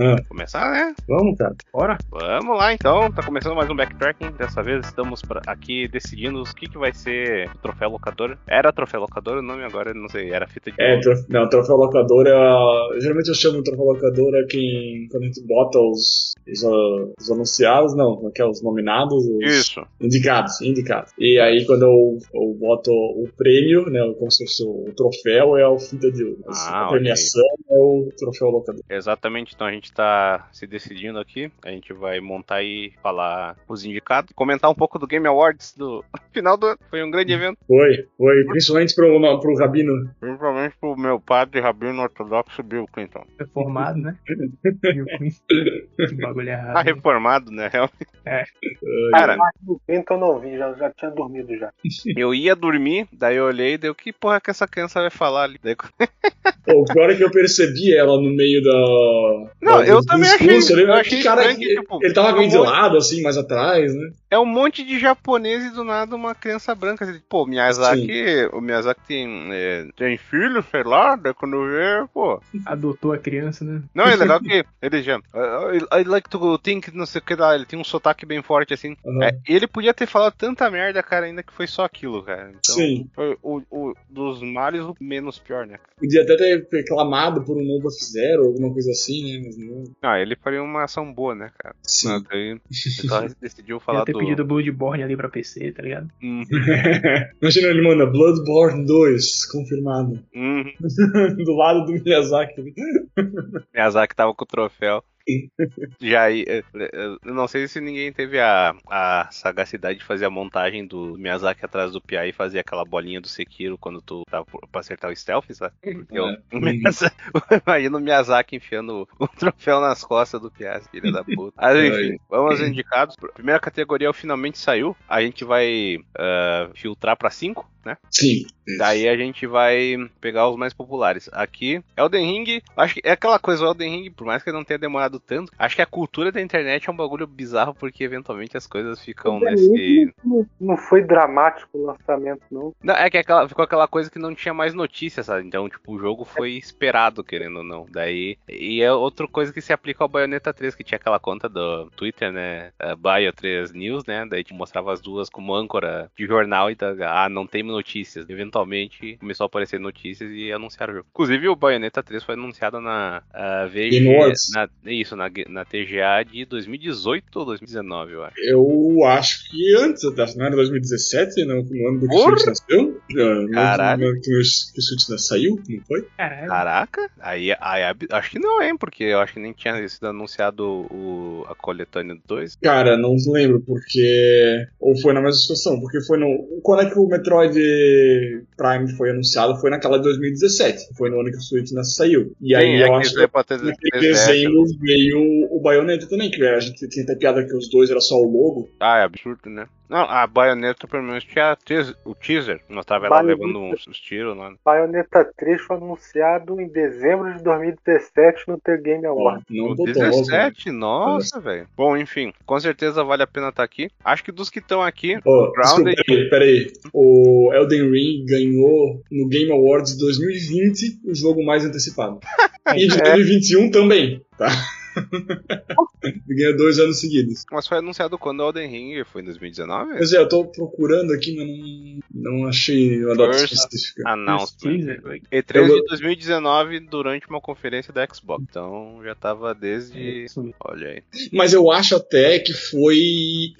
Ah. Começar, né? Vamos, cara. Bora? Vamos lá então, tá começando mais um backtracking. Dessa vez estamos aqui decidindo o que, que vai ser o troféu locador. Era troféu locador o nome, agora eu não sei, era fita de. É, trof... não, troféu locador é. Geralmente eu chamo troféu locador é quem. Quando a gente bota os, os, ah, os anunciados, não, como é que é? Os nominados, os Isso. indicados, indicados. E aí quando eu, eu boto o prêmio, né, como se fosse o troféu, é o fita de ouro. Ah, a premiação é o troféu locador. Exatamente, então a gente tá se decidindo aqui. A gente vai montar e falar os indicados. Comentar um pouco do Game Awards do final do ano. Foi um grande evento. Foi, foi, principalmente pro, no- pro Rabino. Principalmente pro meu padre Rabino Ortodoxo Bill Clinton. Reformado, né? Bill Clinton. Que bagulho errado. Tá reformado, né? Ai, Cara, O Clinton eu não vi, já, já tinha dormido já. eu ia dormir, daí eu olhei e deu que porra que essa criança vai falar ali. Daí, Pô, o pior é que eu percebi ela no meio da. Não, da- eu também achei- eu achei cara, que, ele, tipo, ele tava meio de lado, assim, mais atrás, né? É um monte de japonês e do nada uma criança branca. Pô, Miyazaki, o Miyazaki tem, é, tem filho, sei lá, daí quando ver, pô. Adotou a criança, né? Não, é legal que ele já. I, I like to think, não sei o que lá, ele tem um sotaque bem forte assim. Aham. É, ele podia ter falado tanta merda, cara, ainda que foi só aquilo, cara. Então, Sim. Foi o, o dos males o menos pior, né? Podia até ter reclamado por um novo F-Zero, alguma coisa assim, né? Mas não. Ah, ele faria uma ação boa, né, cara? Sim. Daí ele só decidiu falar do. Pedido Bloodborne ali pra PC, tá ligado? Uhum, Imagina ele manda Bloodborne 2, confirmado. uhum. do lado do Miyazaki. Miyazaki tava com o troféu. Já aí, eh, eh, eu não sei se ninguém teve a, a sagacidade de fazer a montagem do Miyazaki atrás do Pia e fazer aquela bolinha do Sekiro quando tu tava por- pra acertar o stealth, sabe? Eu, É. o Miyazaki- Imagina o Miyazaki enfiando o, o troféu nas costas do Pia, filha da puta. Mas enfim, vamos aos indicados. Primeira categoria finalmente saiu. A gente vai ah, filtrar pra cinco, né? Sim. Daí a gente vai pegar os mais populares. Aqui, Elden Ring, acho que é aquela coisa, o Elden Ring, por mais que não tenha demorado tanto, acho que a cultura da internet é um bagulho bizarro, porque eventualmente as coisas ficam nesse. Não, não foi dramático o lançamento, não. Não, é que aquela- ficou aquela coisa que não tinha mais notícias, sabe? Então, tipo, o jogo foi esperado, querendo ou não. Daí. E é outra coisa que se aplica ao Bayonetta 3, que tinha aquela conta do Twitter, né? a Bio 3 News, né? Daí te mostrava as duas como âncora de jornal e tá, ah, não tem notícias. Eventualmente começou a aparecer notícias e anunciaram o jogo. Inclusive, o Bayonetta 3 foi anunciado na ah, VG. Game Awards. Na, isso, na, na TGA de 2018 ou 2019, eu acho. Eu acho que antes até, não era 2017, não, no ano do que o! Switch nasceu? Ah, no Caralho. ano que o Switch saiu, não foi? Caralho. Caraca, aí, aí acho que não, hein? Porque eu acho que nem tinha sido anunciado o, a coletânea do 2. Cara, não lembro, porque. Ou foi na mesma situação, porque foi no. Quando é que o Metroid Prime foi anunciado? Foi naquela de 2017. Foi no ano que o Switch nasceu, saiu. E aí Sim, eu é acho que é naquele ter desenho veio o Bayonetta também, que a gente tinha até piada que os dois era só o logo. Ah, é absurdo, né? Não, a baioneta pelo menos tinha o teaser. Nós tava ela Baioneta. levando uns, uns tiros lá. Bayonetta 3 foi anunciado em dezembro de 2017 no The Game Awards. não O botou logo. 17, nossa, velho. Bom, enfim, com certeza vale a pena estar aqui. Acho que dos que estão aqui, Ó, o Grounded. desculpa, peraí, peraí. O Elden Ring ganhou no Game Awards 2020 o jogo mais antecipado. E de É. 2021 também, tá? Ganhou dois anos seguidos. Mas foi anunciado quando o Elden Ring foi em 2019? Pois é, eu tô procurando aqui, mas não, não achei uma data First- específica. Announcement. Teaser, velho. E3 Eu- de 2019 durante uma conferência da Xbox. Então já tava desde. Mesmo. Olha aí. Mas eu acho até que foi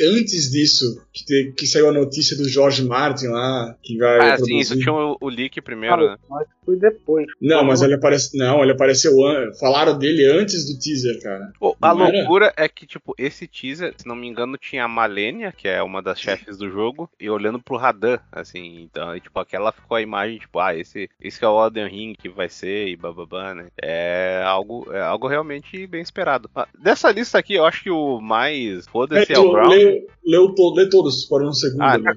antes disso que, te- que saiu a notícia do George Martin lá, que vai Ah, sim, produzir. isso tinha o, o leak primeiro, né? Cara, mas foi depois. Não, mas ele aparece, não, ele apareceu an... falaram dele antes do teaser, cara. Pô, a Não era? loucura é que, tipo, esse teaser, se não me engano, tinha a Malenia, que é uma das chefes do jogo, e olhando pro Radan, assim, então, e, tipo, aquela ficou a imagem, tipo, ah, esse, esse que é o Elden Ring que vai ser, e bababá, né? É algo, é algo realmente bem esperado. Ah, dessa lista aqui, eu acho que o mais foda-se é o tu Ground. lê, leu to, lê todos, por um segundo. Ah, né?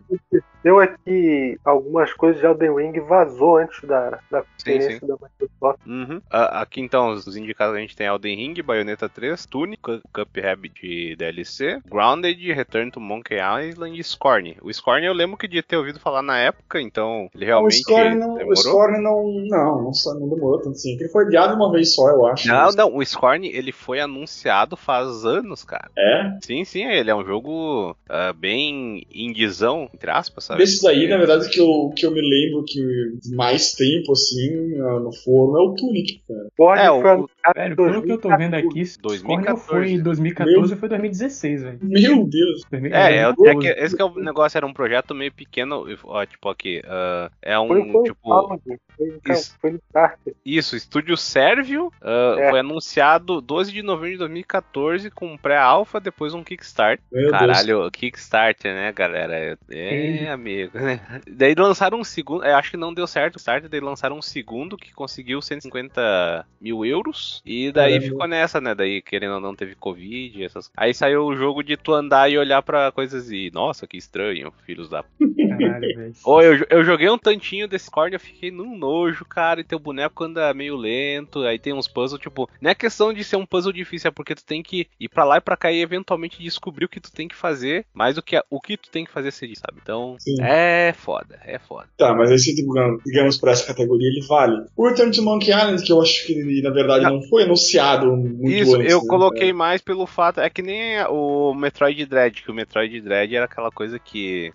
Deu é que algumas coisas de Elden Ring vazou antes da, da conferência da Microsoft. Uhum. Aqui então, os indicados a gente tem Elden Ring, Bayonetta 3, Tunic, Cuphead de DLC, Grounded, Return to Monkey Island e Scorn. O Scorn eu lembro que de ter ouvido falar na época, então ele o realmente Scorn não, o demorou. Scorn não, não, não, não demorou tanto assim. Ele foi adiado uma vez só, eu acho. Não, não, o Scorn ele foi anunciado faz anos, cara. É? Sim, sim, ele é um jogo ah, bem indizão, entre aspas, sabe? Desses aí, na verdade, que eu, que eu me lembro que mais tempo, assim, ah, no forno é o Tunic, cara. Scorn É, o- foi Velho, em pelo que eu tô vendo 2014. aqui, Scorn 2014. foi 2014 ou foi 2016, velho. Meu Deus. É, é, o- é 2014. que, esse que é o negócio, era um projeto meio pequeno, ó, tipo aqui, ah, é Foi, um, foi, tipo, Found, foi, isso. foi no Starter. Isso, estúdio Sérvio, ah, É. foi anunciado 12 de novembro de 2014 com um pré-alpha, depois um Kickstarter. Meu Deus. Caralho, Kickstarter, né, galera? É, amigo, né? Daí lançaram um segundo, eu acho que não deu certo o Kickstarter, daí lançaram um segundo que conseguiu 150 mil euros, e daí Caramba. ficou nessa, né? Daí, querendo ou não, teve Covid, essas Aí saiu o jogo de tu andar e olhar pra coisas e, nossa, que estranho, filhos da Caralho, velho. Eu, eu joguei um tantinho desse Cord, eu fiquei num nojo, cara, e teu boneco anda meio lento, aí tem uns puzzles, tipo, não é questão de ser um puzzle difícil, é porque tu tem que ir pra lá e pra cá e eventualmente descobrir o que tu tem que fazer, mais do que a- o que tu tem que fazer seguir, sabe? Então, Sim. é foda, é foda. Tá, mas esse, digamos, digamos, pra essa categoria, ele vale. O Return to Monkey Island, que eu acho que ele, na verdade, não foi anunciado muito Isso, antes. eu né? coloquei mais pelo fato, é que nem o Metroid Dread, que o Metroid Dread era aquela coisa que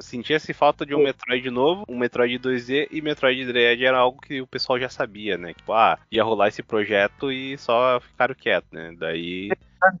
sentia-se falta de um Metroid novo, um Metroid 2D, e Metroid Dread era algo que o pessoal já sabia, né? Tipo, ah, ia rolar esse projeto e só ficaram quietos, né? Daí.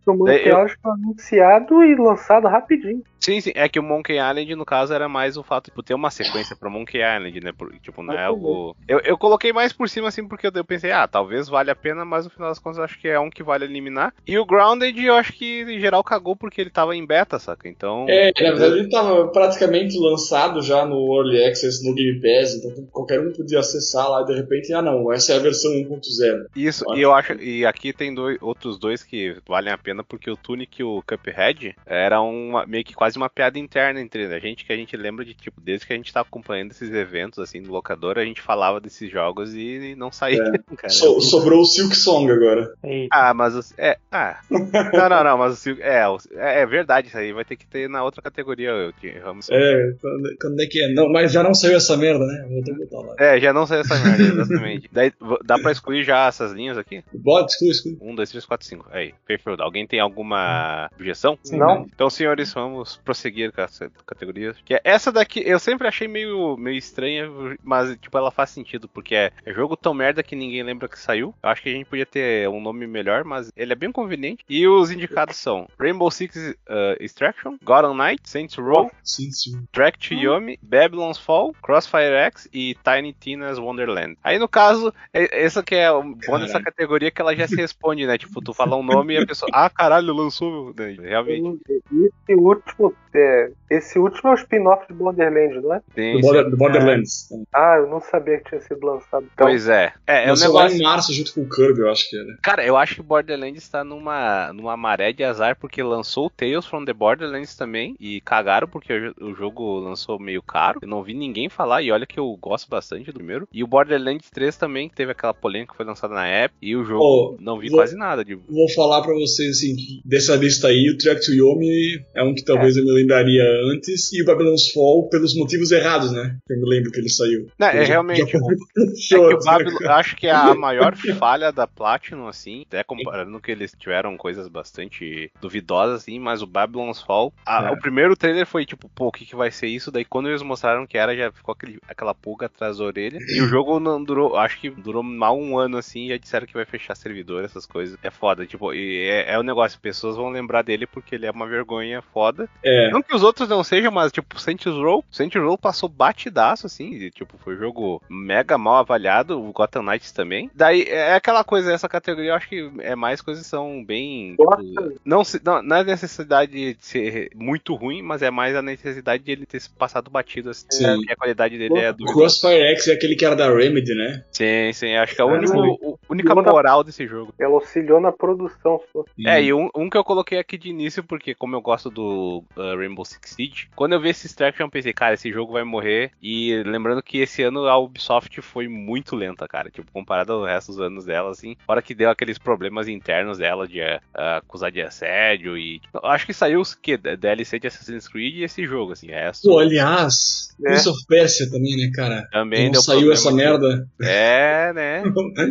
O Monkey Eu- Island foi anunciado e lançado rapidinho. Sim, sim, é que o Monkey Island, no caso, era mais o fato de tipo, ter uma sequência pra Monkey Island, né? Por- tipo, não é algo. Eu, eu coloquei mais por cima, assim, porque eu, eu pensei, ah, talvez valha a pena, mas no final das contas eu acho que é um que vale eliminar. E o Grounded, eu acho que em geral cagou porque ele tava em beta, saca? Então. É, na verdade ele tava praticamente lançado já no Early Access, no Game Pass, então qualquer um podia acessar lá e de repente, ah não, essa é a versão 1.0. Isso, e eu acho. E aqui tem dois, outros dois que valem a pena, porque o Tunic e o Cuphead era uma, meio que quase uma piada interna entre a gente, que a gente lembra de, tipo, desde que a gente tá acompanhando esses eventos, assim, do locador, a gente falava desses jogos e não saía, cara. So- sobrou o Silk Song agora. Eita. Ah, mas os, é, ah. Não, não, não, mas o Silk- é, o- é, é verdade isso aí, vai ter que ter na outra categoria, eu vamos É, quando, quando é que é? Não, mas já não saiu essa merda, né? Vou ter que botar lá. É, já não sei essa merda, exatamente. Daí, dá pra excluir já essas linhas aqui? Bota, exclui, exclui. 1, 2, 3, 4, 5. Aí, perfeito. Alguém tem alguma objeção? Sim, Não. Então, senhores, vamos prosseguir com essa categoria. Que é essa daqui, eu sempre achei meio, meio estranha, mas, tipo, ela faz sentido, porque é, é jogo tão merda que ninguém lembra que saiu. Eu acho que a gente podia ter um nome melhor, mas ele é bem conveniente. E os indicados são Rainbow Six uh, Extraction, Gotham Knight, Saints Row, Sim, sim. Track to Yomi, Babylon's Fall, Crossfire X e Tiny Tina's Wonderland. Aí no caso, é- essa que é o bom dessa categoria que ela já se responde, né? Tipo, tu fala um nome e a pessoa, ah, caralho, lançou. né? Realmente. Esse último, é, esse último é o spin-off de Borderlands, não é? Tem Do, esse- Border- do Borderlands. Ah, eu não sabia que tinha sido lançado. Então, Pois é. É, é um Lançou lá negócio. em março junto com o Kirby, eu acho que era. Cara, eu acho que Borderlands está numa, numa maré de azar porque lançou o Tales from the Borderlands também e cagaram porque o, jo- o jogo lançou meio caro. Eu não vi ninguém falar e olha que eu gosto bastante do primeiro. E o Borderlands 3 também que teve aquela polêmica que foi lançada na época e o jogo Oh, não vi vou- quase nada de Vou falar pra vocês assim, dessa lista aí, o Track to Yomi é um que talvez eu me lembraria antes, e o Babylon's Fall pelos motivos errados, né? Eu me lembro que ele saiu. Não, é realmente. já É que Babylon, acho que é a maior falha da Platinum, assim, até comparando que eles tiveram coisas bastante duvidosas, assim, mas o Babylon's Fall, a- É. o primeiro trailer foi tipo, pô, o que, que vai ser isso? Daí quando eles mostraram que era, já ficou aquele- aquela pulga atrás da orelha. E o jogo não durou, acho que durou mal um ano, assim, e já disseram que vai fechar servidor, essas coisas. É foda, tipo, e é, é o negócio, pessoas vão lembrar dele porque ele é uma vergonha foda. É, Não que os outros não sejam, mas tipo, Saints Row, Saints Row passou batidaço, assim, e, tipo, foi um jogo mega mal avaliado, o Gotham Knights também. Daí, é aquela coisa, essa categoria eu acho que é mais coisas que são bem... tipo, não, se- não, não é necessidade de ser muito ruim, mas é mais a necessidade de ele ter se passado batido, assim, Sim. né, porque a qualidade dele é o do... Crossfire X é aquele que era da Remedy, né? Sim, sim, acho que é o É, único, sim. o única moral desse jogo. Ela auxiliou na produção. Só. É, e um, um que eu coloquei aqui de início, porque como eu gosto do uh, Rainbow Six Siege, quando eu vi esse Extraction eu pensei, cara, esse jogo vai morrer. E lembrando que esse ano a Ubisoft foi muito lenta, cara. Tipo, comparado ao resto dos anos dela, assim. Hora que deu aqueles problemas internos dela de uh, acusar de assédio e. tipo, eu acho que saiu o quê? DLC de Assassin's Creed e esse jogo, assim. É, Pô, aliás, É. Prince of Persia também, né, cara? também Não deu saiu essa de- merda. É, né?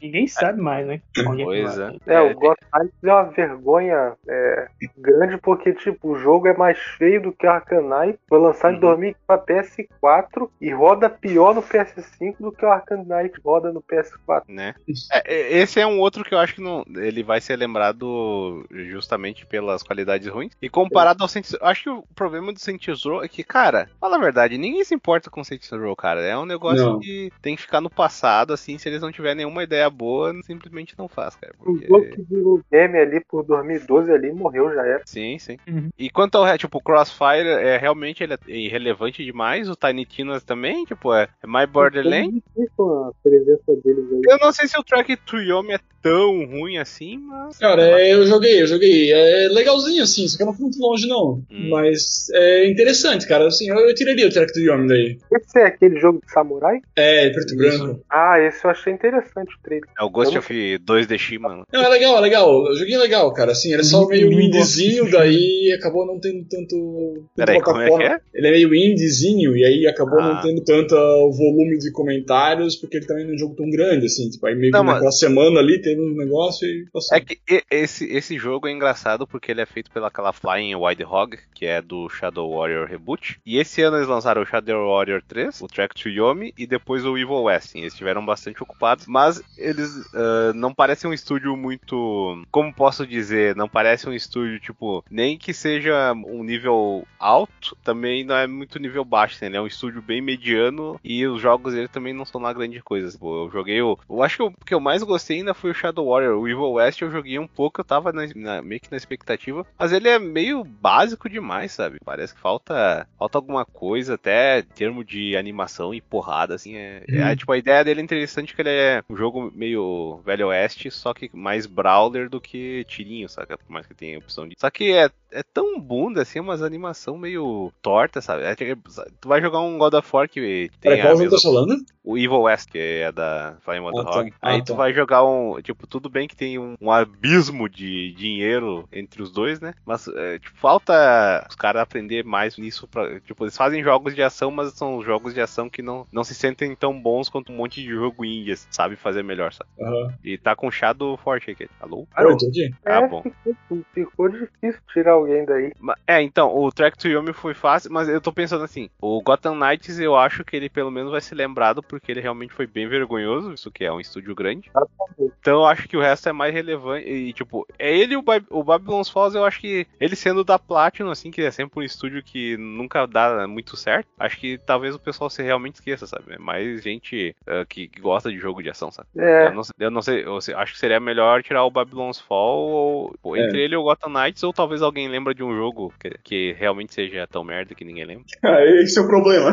Ninguém sabe mais, né? Pois que é. É, É, o Gotham Knights é uma vergonha é, grande porque, tipo, o jogo é mais feio do que o Arcanite. Foi lançado em Uhum. 2000 pra PS4 e roda pior no PS5 do que o Arcanite roda no PS4. né? É, é, esse é um outro que eu acho que não, ele vai ser lembrado justamente pelas qualidades ruins. E comparado ao Saints Row, acho que o problema do Saints Row é que, cara, fala a verdade, ninguém se importa com Saints Row, cara. É um negócio Não. que tem que ficar no passado, assim, se eles não tiverem nenhuma ideia boa, simplesmente não faz, cara. O Porque... jogo que virou game ali por 2012 ali morreu, já era. Sim, sim. Uhum. E quanto ao tipo, o Crossfire, é realmente ele é irrelevante demais, o Tiny Tinas também, tipo, é, é My Borderland. Com a presença deles aí. Eu não sei se o track to Yomi é tão ruim assim, mas. Cara, é, eu joguei, eu joguei. É legalzinho, assim, só que eu não fui muito longe, não. Hum. Mas é interessante, cara. Assim, eu, eu tiraria o Track to Yomi daí. Esse é aquele jogo de samurai? É, preto e branco. Ah, esse eu achei interessante o trailer. É o Ghost Eu of 2DX, mano. Não, é legal, é legal. Eu joguei legal, cara. Assim, ele é só meio indiezinho, assistir. daí acabou não tendo tanto. Peraí, como é que plataforma. é? Ele é meio indiezinho, e aí acabou Ah. não tendo tanto volume de comentários, porque ele também não é um jogo tão grande, assim. Tipo, aí meio Não, que mas- naquela semana ali um negócio e passou. É que esse, esse jogo é engraçado porque ele é feito pelaquela Flying Wild Hog, que é do Shadow Warrior Reboot. E esse ano eles lançaram o Shadow Warrior 3, o Track to Yomi e depois o Evil West. Eles estiveram bastante ocupados, mas eles ah, não parecem um estúdio muito. Como posso dizer? Não parece um estúdio, tipo, nem que seja um nível alto, também não é muito nível baixo, né? Ele é um estúdio bem mediano e os jogos dele também não são lá grande coisa. Eu joguei o. Eu acho que o que eu mais gostei ainda foi o Shadow Warrior. O Evil West eu joguei um pouco, eu tava na- na- meio que na expectativa, mas ele é meio básico demais, sabe? Parece que falta, falta alguma coisa, até em termo de animação e porrada, assim. É, Hum. é, tipo, a ideia dele é interessante que ele é um jogo meio velho oeste, só que mais brawler do que tirinho, saca? Por mais que tenha opção de. Só que é, é tão bunda, assim, umas animação meio torta, sabe? É, tu vai jogar um God of War que tem Peraí, a jogo mesma- tá falando? o Evil West, que é da Flying Wild Ah, tá. Hog. Ah, Aí tá. tu vai jogar um. Tipo, tudo bem que tem um, um abismo de dinheiro entre os dois, né? Mas é, tipo, falta os caras aprender mais nisso. Pra, tipo, eles fazem jogos de ação, mas são jogos de ação que não, não se sentem tão bons quanto um monte de jogo indie, sabe fazer melhor, sabe? Aham. E tá com Shadow forte aqui. Alô? Tô aqui. Ah, é, bom. ficou, ficou difícil tirar alguém daí. É, então, o Track to Yomi foi fácil, mas eu tô pensando assim, o Gotham Knights eu acho que ele pelo menos vai ser lembrado porque ele realmente foi bem vergonhoso, isso que é um estúdio grande. Então eu acho que o resto é mais relevante. E, tipo, é ele e o, Ba- o Babylon's Falls, eu acho que ele sendo da Platinum, assim, que é sempre um estúdio que nunca dá muito certo, acho que talvez o pessoal se realmente esqueça, sabe? É mais gente ah, que, que gosta de jogo de ação, sabe? É, Eu não, sei- eu não sei, eu acho que seria melhor tirar o Babylon's Fall ou, ou É. entre ele e o Gotham Knights, ou talvez alguém lembra de um jogo que, que realmente seja tão merda que ninguém lembra. Ah, esse é o problema.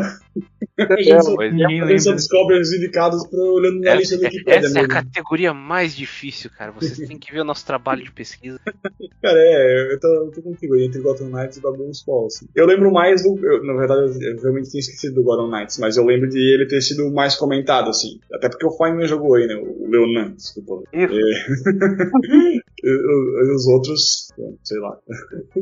A gente É, só, Pois é. A gente só lembra. descobre os indicados pra olhando na lista do Wikipedia essa é a categoria mais difícil, cara. Vocês têm que ver o nosso trabalho de pesquisa. Cara, é, eu tô, eu tô contigo aí, entre Gotham Knights e Babylon's Fall, assim. Eu lembro mais do. eu, na verdade, eu, realmente tinha esquecido do Gotham Knights, mas eu lembro de ele ter sido o mais comentado, assim. Até porque o Feynman jogou aí, né? O Leonan, desculpa. isso. E os outros, sei lá.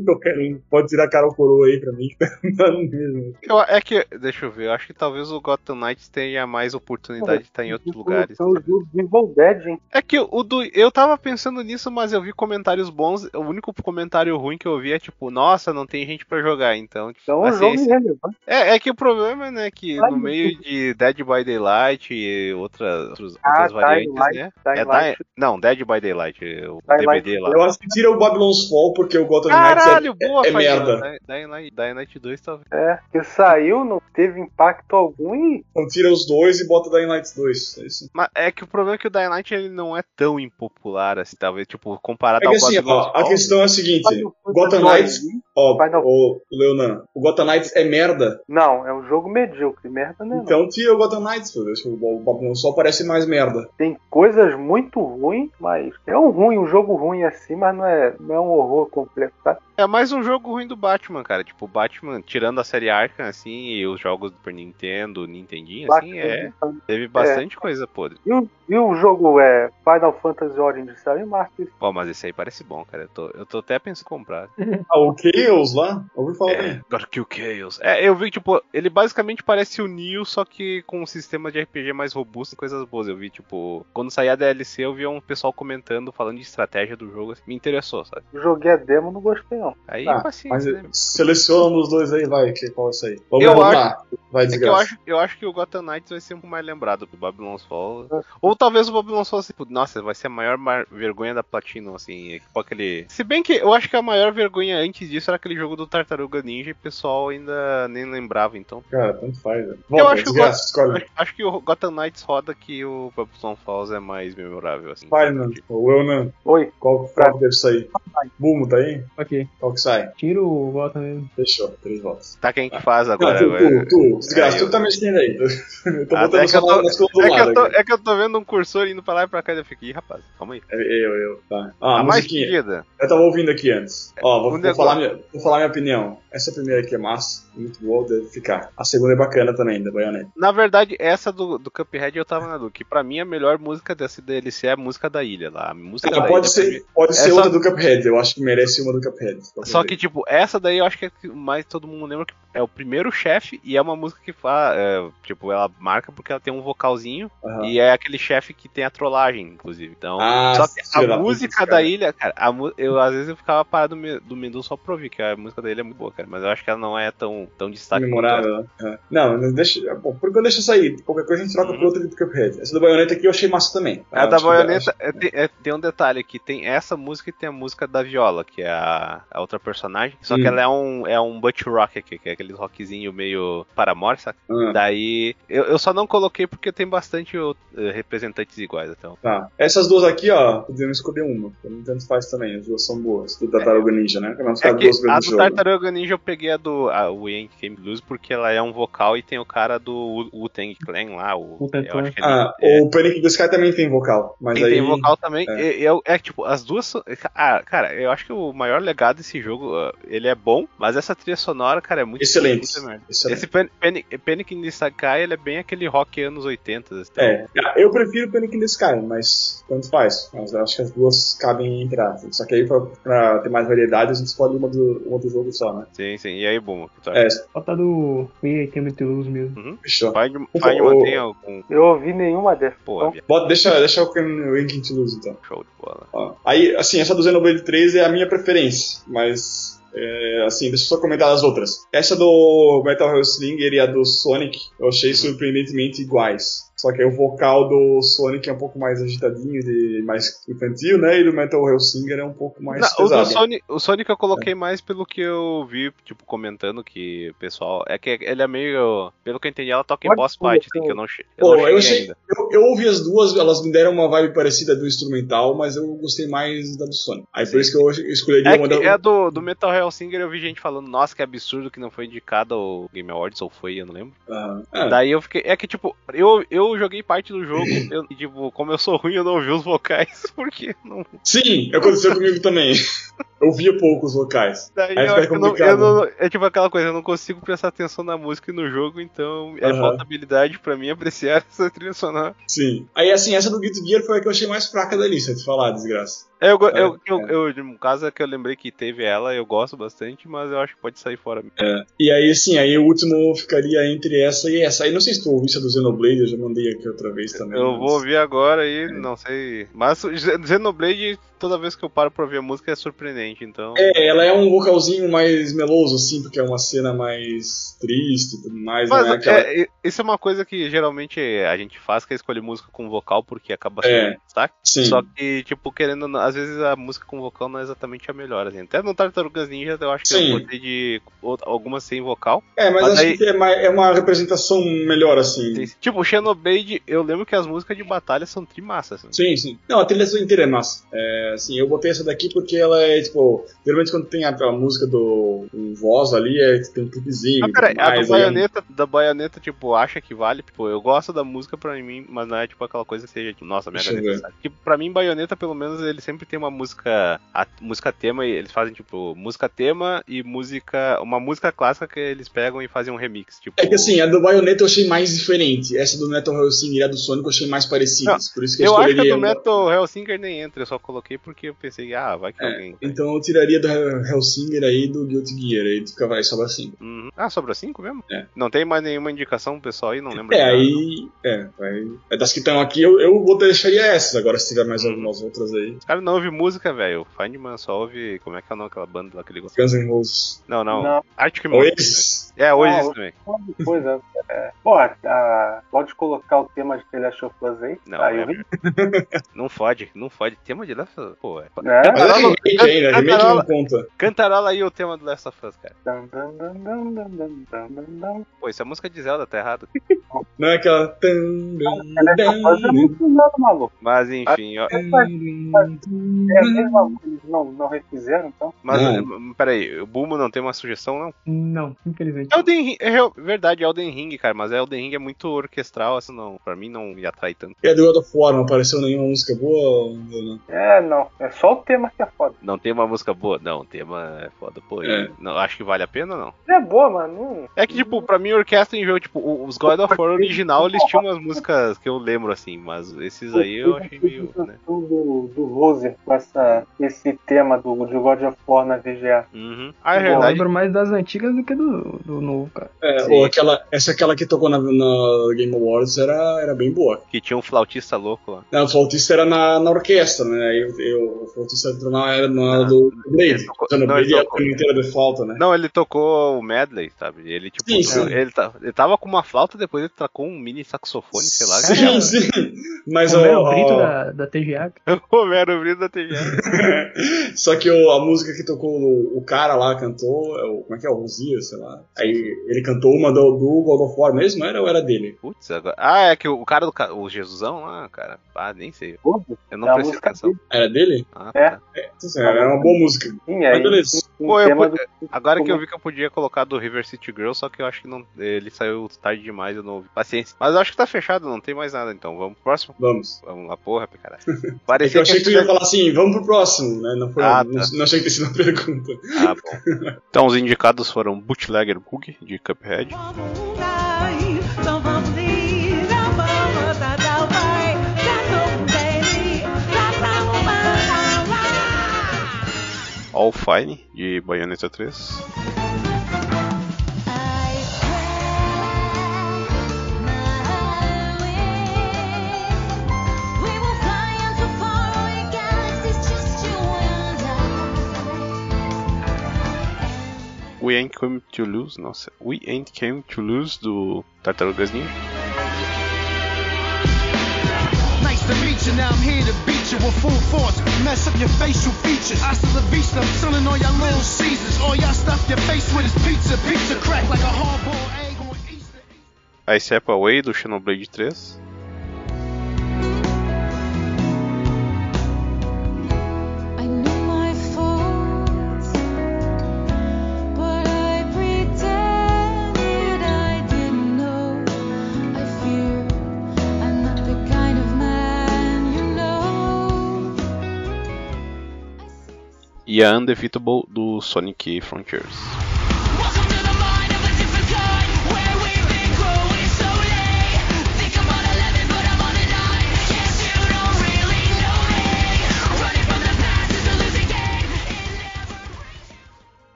Qualquer um pode tirar cara ou coroa aí pra mim, tá no mesmo. Eu, é que, deixa eu ver, eu acho que talvez o Gotham Knights tenha mais oportunidade de estar em outros lugares. É jogo Evil Dead? É que o do. Eu tava pensando nisso, mas eu vi comentários bons. O único comentário ruim que eu vi é tipo, nossa, não tem gente pra jogar, então. tipo, Então é um assim, jogo esse- irrelevante. É, é que o problema, né, que Ai, no meio de Dead by Daylight e outras, outros- Ah, outras variantes, Dying né? Dying é Light. Não, Dead by Daylight, o Dying DVD lá. Eu acho que tira o Babylon's Fall porque o Gotham Knights Caralho, é, boa, é Fabiano. merda. Dying- Light, Dying Light 2 talvez. É, que saiu, não teve impacto algum e. Então tira os dois e bota Dying Light 2. É isso. Mas é que o problema é que o Dying Light ele não é tão impopular assim, talvez, tipo, comparado É ao que assim, Babylon's ó, a questão é a seguinte: Final Gotham Knights, ó, o Leonan, o Gotham Knights é merda. Não, é um jogo medíocre, merda né? Então tira o Gotham Knights, O Babylon só parece mais merda. Tem coisas muito ruins, mas é um ruim, um jogo ruim assim, mas não é, não é um horror completo, tá? É mais um jogo ruim do Batman, cara. Tipo, o Batman, tirando a série Arkham, assim, e os jogos do Super Nintendo, Nintendinho, assim, é. Teve bastante coisa podre. E o, e o jogo é Final Fantasy Origins saiu em março. Pô, mas esse aí parece bom, cara. Eu tô, eu tô até pensando em comprar. Ah, o Chaos lá? Ouvi falar É, bem. Kill Chaos. É, eu vi, tipo, ele basicamente parece o Neo, só que com um sistema de RPG mais robusto e coisas boas. Eu vi, tipo, quando saía a DLC, eu vi um pessoal comentando, falando de estratégia do jogo, assim, me interessou, sabe? Joguei a demo, não gostei não. Aí, Ah, Mas paciência, né? seleciona um dos dois aí, vai. Que, qual é isso aí? Vamos Eu arrumar. Vai, É que eu acho, eu acho que o Gotham Knights vai ser um pouco mais lembrado do Babylon's Fall. Ou talvez o Babylon's Fall, tipo, nossa, vai ser a maior mar- vergonha da Platinum, assim. Tipo aquele. Se bem que eu acho que a maior vergonha antes disso era aquele jogo do Tartaruga Ninja e o pessoal ainda nem lembrava, então. Cara, tanto faz, velho. Volta, acho que o desgraça, escolhe. Acho, acho que o Gotham Knights roda que o Babylon's Falls é mais memorável, assim. Vai, mano. O Eunan, Oi, qual qual que deve sair? Bumo, tá aí? Ok. Qual que sai? Tira o Gotham mesmo. Fechou, três votos. Tá quem que faz agora? Não, tu, tu, tu, desgraça, É, tu eu- tá mexendo aí. Eu tô Ah, botando é que eu tô- É que, lado eu tô, aqui. é que eu tô vendo um cursor indo pra lá e pra cá e eu fico, ih, rapaz, calma aí. É, Eu, eu, tá. Ah, a mais musiquinha. pedida. Eu tava ouvindo aqui antes. Ó, vou, Um vou falar minha, vou falar minha opinião. Essa primeira aqui é massa, muito boa, deve ficar. A segunda é bacana também, da Bayonetta. Na verdade, essa do, do Cuphead eu tava na dúvida, que pra mim a melhor música dessa DLC é a música da ilha lá. A música Ah, da pode ilha, ser, mim- pode ser essa- outra do Cuphead, eu acho que merece uma do Cuphead. Só que, tipo, essa daí eu acho que é que mais todo mundo lembra que é o primeiro chefe e é uma música que faz. tipo, ela marca porque ela tem um vocalzinho Aham. e é aquele chefe que tem a trollagem, inclusive. Então. Ah, só que a música da ilha, cara, a eu às vezes eu ficava parado do, me- do menu só pra ouvir, que a música da ilha é muito boa, cara. Mas eu acho que ela não é tão, tão destaque memorável. né? É. Não, deixa. Bom, por que eu deixo sair? Qualquer coisa a gente troca Uhum. por outra do Cuphead. Essa do Bayonetta aqui eu achei massa também. A Eu da baioneta é, tem, é- tem um detalhe aqui, tem essa música e tem a música da Viola, que é a, a outra personagem. Só que Hum. ela é um, é um butt rock aqui, que é aquele rockzinho meio paramore, saca? Ah, Daí, eu, eu só não coloquei porque tem bastante eh, representantes iguais, então. tá. Essas duas aqui, ó, podemos escolher uma. Tanto faz também, as duas são boas. Do Tartaruga Ninja, né? É que duas a do jogo. Tartaruga Ninja eu peguei a do a, o Yankee Game Blues porque ela é um vocal e tem o cara do Wu- Wu-Tang Clan lá, o, Wu-Tang eu acho que ele- Ah, é, o Panic! the Sky também tem vocal. Mas aí. tem vocal também. é. É. Eu, é, tipo, as duas. Ah, cara, eu acho que o maior legado desse jogo, ah, ele é bom, mas essa trilha sonora, cara, é muito Excelente. merda. Excelente. Esse Pan- Panic, Panic in the Sky, ele é bem aquele rock anos 80. Então, É, eu prefiro Panic! in the Sky, mas tanto faz. Mas eu acho que as duas cabem entrar. Só que aí, pra, pra ter mais variedade, a gente escolhe uma do, uma do jogo só, né? Sim, sim. E aí, Buma, o que tu acha? É, Bota do We Came to Lose mesmo. fechou. Find, Por Find favor. mantém algum. eu ouvi nenhuma dessas. Pô, Então, Bota, deixa, deixa o Ranking to Lose, então. show de bola. Ó, Aí, assim, essa do Xenoblade 3 é a minha preferência, mas. é, assim, deixa eu só comentar as outras. Essa do Metal Hellslinger e a do Sonic eu achei surpreendentemente iguais. Só que aí o vocal do Sonic é um pouco mais agitadinho, de, mais infantil, né? E do Metal Hellsinger é um pouco mais Não, o, do pesado. Sonic, o Sonic eu coloquei mais pelo que eu vi, tipo, comentando que o pessoal. É que ele é meio. Pelo que eu entendi, ela toca em boss fight, assim, que eu não, che eu Pô, não eu, cheguei achei, ainda. eu, eu ouvi as duas, elas me deram uma vibe parecida do instrumental, mas eu gostei mais da do Sonic. Aí por Sim. isso que eu escolheria É uma da. é do, do Metal Hellsinger eu vi gente falando, nossa, que absurdo que não foi indicado ao Game Awards, ou foi, eu não lembro. Ah, ah, Daí eu fiquei. É que, tipo, eu, eu joguei parte do jogo, eu, e, tipo, como eu sou ruim, eu não ouvi os vocais, porque não. Sim, aconteceu comigo também. Eu via poucos vocais. Daí Aí eu acho eu não, eu não- É tipo aquela coisa, eu não consigo prestar atenção na música e no jogo, então é Aham. falta habilidade pra mim apreciar essa trilha sonora. Sim. Aí, assim, essa do Guilty Gear foi a que eu achei mais fraca da lista, de falar, desgraça. É, eu, go- É, eu, eu, eu, no caso é que eu lembrei que teve ela, eu gosto bastante, mas eu acho que pode sair fora. E aí, assim, aí o último ficaria entre essa e essa. Aí não sei se tu ouviste a do Xenoblade, eu já mandei aqui outra vez também. Eu mas- vou ouvir agora e não sei. Mas Xenoblade, toda vez que eu paro pra ouvir a música, é surpreendente, então. É, ela é um vocalzinho mais meloso, assim, porque é uma cena mais triste e tudo mais. Mas não é aquela... é, é- isso é uma coisa que geralmente a gente faz, que é escolher música com vocal, porque acaba sendo É. sotaque. Sim. Só que, tipo, querendo, às vezes a música com vocal não é exatamente a melhor, assim. Até no Tartarugas Ninja eu acho que Sim. eu botei de algumas sem vocal. É, mas, Mas acho aí- que é, mais- é uma representação melhor, assim. Tipo, Xenoblade, eu lembro que as músicas de batalha são trimassas. Assim. Sim, sim. Não, a trilha inteira é massa. É, assim, eu botei essa daqui porque ela é, tipo, geralmente quando tem a, a música do um voz ali, é, tem um clipezinho. Ah, peraí, a do é baioneta, da baioneta, tipo, acha que vale. Tipo, eu gosto da música pra mim, mas não é tipo aquela coisa que seja, tipo, nossa, mega necessária. Tipo, pra mim, baioneta, pelo menos, ele sempre tem uma música. A música tema, e eles fazem, tipo, música tema e música. Uma música clássica que eles pegam e fazem um remix. Tipo, É que assim, a do Bayonetta eu achei mais diferente. Essa do Metal Hellsinger e a do Sonic eu achei mais parecidas. Por isso que eu, eu acho que a escolheria do uma- Metal Hellsinger nem entra, eu só coloquei porque eu pensei, ah, vai que É, alguém. Então eu tiraria do Hellsinger aí do Guilty Gear, aí ficava aí sobra assim. Uhum. Ah, sobrou 5 mesmo? É. Não tem mais nenhuma indicação, pessoal aí, não lembro. É, nada. aí. É, vai. é das que estão aqui, eu, eu vou deixaria essas. Agora, se tiver mais Uhum. algumas outras aí. Os caras não ouvem música, velho. O Findman só ouve. Como é que é o nome daquela banda lá que ele gosta? Guns N' Roses. Não, não. Não. Arctic Monkeys. Oasis. É, hoje Ah, isso também. Pois é. é. Porra, a- pode colocar tocar o tema de The Last of Us aí. Não, aí é... não fode, não fode. Tema de Last of Us, pô. É. é. Cantarola, é remake ainda, né? remake não conta. Cantarola aí o tema do Last of Us, cara. Dun, dun, dun, pô, isso é música de Zelda, tá errado. não é aquela... Tum, é maluco. Mas enfim, ó. É Mas é, mesma coisa, não, não refizeram, então. Mas não. Hum, peraí, o Bumo não tem uma sugestão, não? Não, infelizmente. Elden Ring, é verdade, Elden Ring, cara, mas Elden Ring é muito orquestral, assim, não. Pra mim não me atrai tanto. E a do God of War, não apareceu nenhuma música boa? não? É, não. É só o tema que é foda. Não tem uma música boa? Não, o tema é foda, pô. É. Não, acho que vale a pena ou não? É boa, mano. Não... É que, tipo, pra mim, orquestra em jogo, tipo, os God of War original, eles tinham umas músicas que eu lembro, assim, mas esses aí eu achei meio, né? Do, do Rose com essa, esse tema do, de God of War na VGA. Uhum. Ah, é Eu verdade. lembro mais das antigas do que do, do novo, cara. É, Sim. ou aquela, essa aquela que tocou na, na Game Awards era, era bem boa. Que tinha um flautista louco lá. Não, o flautista era na, na orquestra, né? Aí eu, eu- o flautista entrou na, era na do Blade. tocou- Usando o não, Blade ele é a tocou. inteira de flauta, né? Não, ele tocou o medley, sabe? Ele, tipo, Sim, sim. Ele, tá- ele tava com uma flauta, depois ele tacou um mini saxofone, sei lá. Sim, sim. Mas Como é ó, o grito ó, da, da TGA. Romero Brito da TV. Só que o- a música que tocou o, o cara lá cantou, é o- como é que é? O Rosia, sei lá. Aí ele cantou uma do, do God of War mesmo, era ou era dele? Putz, agora. Ah, é que o cara do. ca- O Jesusão lá, cara. Ah, nem sei. Eu não É música atenção. Era dele? Ah, É. tá. Então, assim, era uma boa música. Sim, Mas aí. beleza. um Pô, eu do- Agora que eu vi que eu podia colocar do River City Girl, só que eu acho que não. Ele saiu tarde demais, eu não ouvi. Paciência. Mas eu acho que tá fechado, não tem mais nada, então. Vamos pro próximo? Vamos. Vamos lá, porra, cara. É que Parecia eu achei que tu ia falar assim, vamos pro próximo, né? Não, foi, Ah, não, tá. não achei que ter sido uma pergunta. Ah, bom. Então, os indicados foram Bootlegger Bug, de Cuphead. All Fine, de Bayonetta 3. We Ain't Come to Lose, nossa, We Ain't Came to Lose, do Tartarugas Ninja. Nice you with full force. Mess up your facial features. I still a beast, I'm selling all y'all little Caesars. All y'all stuff your face with is pizza. Pizza crack like a hard-boiled egg on Easter. A Step Away, do Xenoblade 3. E a Undefeatable, do Sonic Frontiers.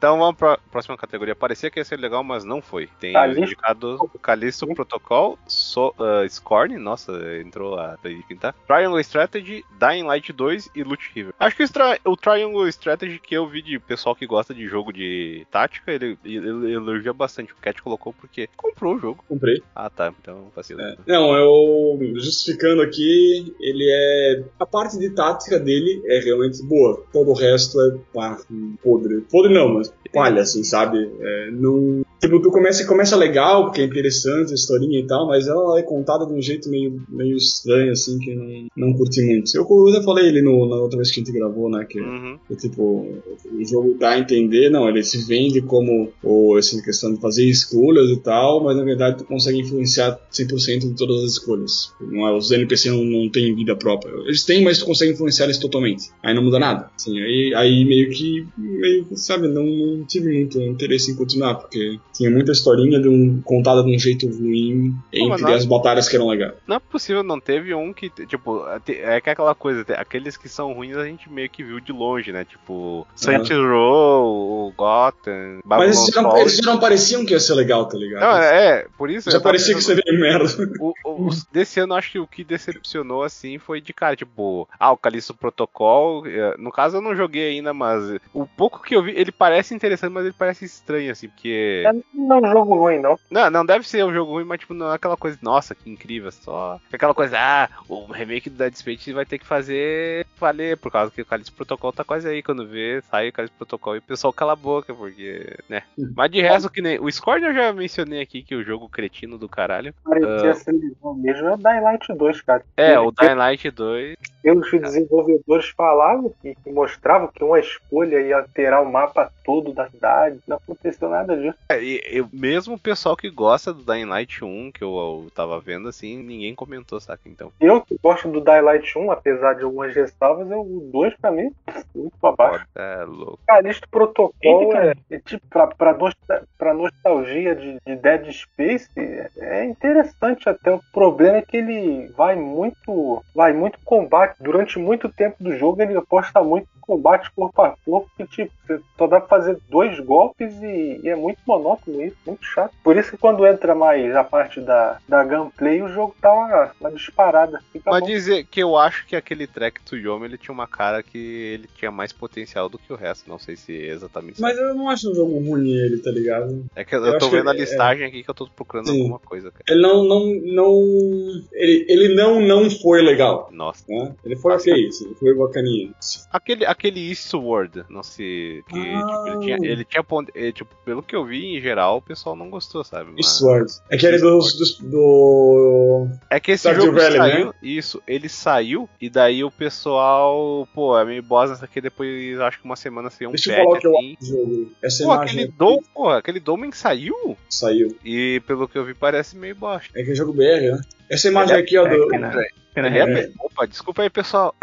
Então vamos pra próxima categoria. Parecia que ia ser legal, mas não foi. Tem Callisto. indicado Callisto Protocol, so, uh, Scorn, nossa, entrou a pintar. Triangle Strategy, Dying Light 2 e Loot River. Acho que o, Triangle Strategy que eu vi de pessoal que gosta de jogo de tática, ele, ele, ele elogia bastante. O Cat colocou porque comprou o jogo. Comprei. Ah, tá. Então vacilo. É. Não, eu justificando aqui, ele é. A parte de tática dele é realmente boa. Todo o resto é pá, podre. Podre não, mas palha, assim, sabe? É, não. Tipo, tu começa, começa legal, porque é interessante a historinha e tal, mas ela é contada de um jeito meio, meio estranho, assim, que não, não curti muito. Eu, eu já falei ele no, na outra vez que a gente gravou, né? Que Uhum. e, tipo, o jogo dá a entender, não, ele se vende como o, essa questão de fazer escolhas e tal, mas na verdade tu consegue influenciar 100% de todas as escolhas. Não é, os NPC não, não têm vida própria. Eles têm, mas tu consegue influenciar eles totalmente. Aí não muda nada. Assim, aí, aí meio que, meio que, sabe, não, não tive muito interesse em continuar, porque tinha muita historinha de um, contada de um jeito ruim Pô, entre não- as batalhas que eram legais. Não é possível, não teve um que, tipo, é que é aquela coisa, aqueles que são ruins a gente meio que viu de longe, né? Tipo, Saints Row, o Gotham, Babylon Mas eles já, não, eles já não pareciam que ia ser legal, tá ligado? Não, é, por isso... já parecia que pensando- seria merda. O, o- desse ano, acho que o que decepcionou, assim, foi de cara, tipo, ah, o Calixto Protocol. eh, No caso, eu não joguei ainda, mas o pouco que eu vi, ele parece interessante, mas ele parece estranho, assim, porque. Não é um jogo ruim, não. Não, não deve ser um jogo ruim, mas, tipo, não é aquela coisa, nossa, que incrível, só. Aquela coisa, ah, o remake do Dead Space vai ter que fazer valer, por causa que o Calixto Protocol tá quase aí. Quando vê, sai o Calixto Protocol e o pessoal cala a boca, porque, né. Mas de resto, que nem. O Scorn eu já mencionei aqui, que é o jogo cretino do caralho. Parecia ser legal mesmo. É o Dying Light 2, cara. É, o Dying Light 2. Pelos desenvolvedores falavam que, que mostravam que uma escolha ia alterar o mapa todo da cidade. Não aconteceu nada disso. É, e- eu, mesmo o pessoal que gosta do Dying Light 1, que eu, eu tava vendo assim, ninguém comentou, saca? Então, Eu que gosto do Dying Light 1, apesar de algumas ressalvas, eu, o 2 pra mim, muito pra baixo. é louco. Calixto Protocol Eita, é, cara. é tipo, pra, pra, nostal- pra nostalgia de, de Dead Space, é, interessante até. O problema é que ele vai muito. Vai muito combate. Durante muito tempo do jogo ele aposta muito em combate corpo a corpo, que tipo, você só dá pra fazer dois golpes e, e é muito monótono isso, muito chato. Por isso que quando entra mais a parte da, da gameplay, o jogo tá uma, uma disparada. Fica Mas bom. dizer que eu acho que aquele track Tsuyomi ele tinha uma cara que ele tinha mais potencial do que o resto. Não sei se é exatamente isso. Mas eu não acho um jogo ruim ele, tá ligado? É que eu, eu tô vendo a ele- é- listagem aqui que eu tô procurando Sim. alguma coisa, cara. Ele não, não, não, ele, ele não, não foi legal, Nossa. né? Ele foi ok, assim, ele foi bacaninha. Aquele, aquele Eastward, não sei. Que, Ah. tipo, ele tinha. Ele tinha pon- eh, tipo, pelo que eu vi em geral, o pessoal não gostou, sabe? Mas- Eastward. Aquele dos, dos, do... É que esse Stardew jogo Valley, saiu, né? isso, ele saiu, e daí o pessoal, pô, é meio bosta isso aqui, depois acho que uma semana saiu um Deixa eu patch falar o que eu assim. do jogo. Essa Pô, imagem aquele aqui Dom, pô, aquele Domen saiu, saiu. e pelo que eu vi parece meio bosta. É que é jogo BR, né? Essa imagem aqui, ó, do... É, pena, pena É, velho. Opa, desculpa aí, pessoal.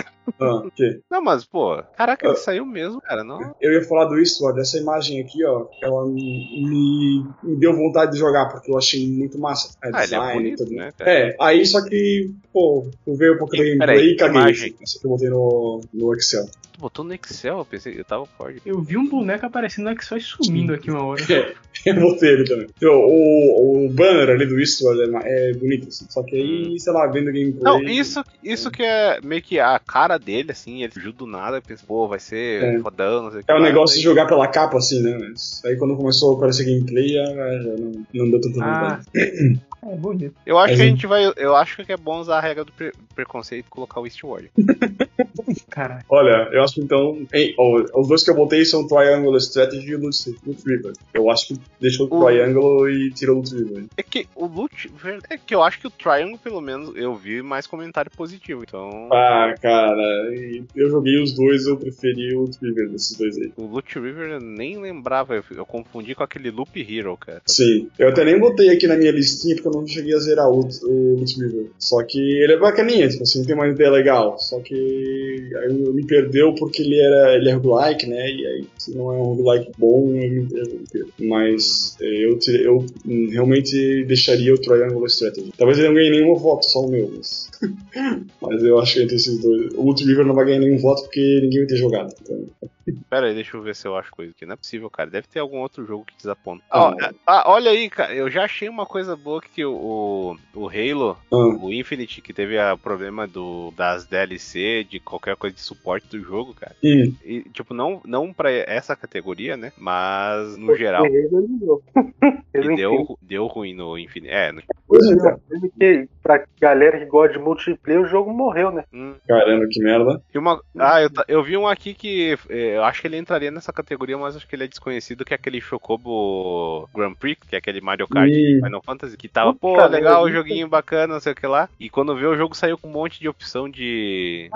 Ah, o quê? Não, mas, pô, caraca, ele Ah. saiu mesmo, cara, não... Eu ia falar do Eastward, essa imagem aqui, ó, ela me, me deu vontade de jogar, porque eu achei muito massa. É, Ah, ele é design, bonito, tudo. né? É, aí só que, pô, eu veio um pouco da Peraí, gameplay e caguei. imagem? Essa que eu botei no, no Excel. Tu botou no Excel, eu pensei, eu tava forte. Eu vi um boneco aparecendo no Excel e sumindo aqui uma hora. Eu botei ele também. Então, o, o banner ali do Eastward é, é bonito, assim. Só que aí, sei lá, vendo gameplay. Não, isso, isso que é meio que a cara dele, assim, ele surgiu do nada, eu pensei, pô, vai ser É. fodão, não sei o que. É o negócio de jogar pela capa, assim, né? Mas aí quando começou a aparecer gameplay, já, já não, não deu tanta Ah, vontade. é bonito. Eu acho Mas que a gente vai. Eu acho que é bom usar a regra do pre- preconceito e colocar o Eastward. Caralho. Olha, eu acho que então. Hein, ó, os dois que eu botei são Triangle Strategy e o River. Eu acho que deixou o O- Triangle e tirou o River. É que o Loot. É que eu acho que o Triangle, pelo menos, eu vi mais comentário positivo. Então. Ah, cara, eu joguei os dois, eu preferi o Loot River desses dois aí. O Loot River eu nem lembrava, eu, eu confundi com aquele Loop Hero, cara. Sim, eu até nem botei aqui na minha listinha porque eu não cheguei a zerar o, o Loot River. Só que ele é bacaninha, tipo assim, tem uma ideia legal. Só que aí me perdeu porque ele era ele é roguelike, né? E aí, se não é um roguelike bom, eu me eu me perco. Mas eh, eu, tirei- eu hum, realmente deixaria o Triangle Strategy. Talvez ele não ganhe nenhuma voto, só o meu, mas. mas eu acho que entre esses dois. O River não vai ganhar nenhum voto porque ninguém vai ter jogado. Então, Pera aí, deixa eu ver se eu acho coisa aqui. Não é possível, cara. Deve ter algum outro jogo que desaponta. É- ah, olha aí, cara. Eu já achei uma coisa boa que o, o, o Halo, Ah, o Infinite, que teve o problema do, das DLC, de qualquer coisa de suporte do jogo, cara. hum. E, tipo, não, não pra essa categoria, né? Mas no geral. E Ele deu, deu ruim no Infinite. É, no, é, que, pra galera que gosta de multiplayer, o jogo morreu, né? hum. Caramba, que merda. E uma, ah, eu, eu vi um aqui que eh, eu acho que ele entraria nessa categoria, mas acho que ele é desconhecido, que é aquele Chocobo Grand Prix, que é aquele Mario Kart Hum. Final Fantasy, que tava, pô, legal, merda. joguinho bacana, não sei o que lá. E quando viu o jogo saiu com um monte de opção de,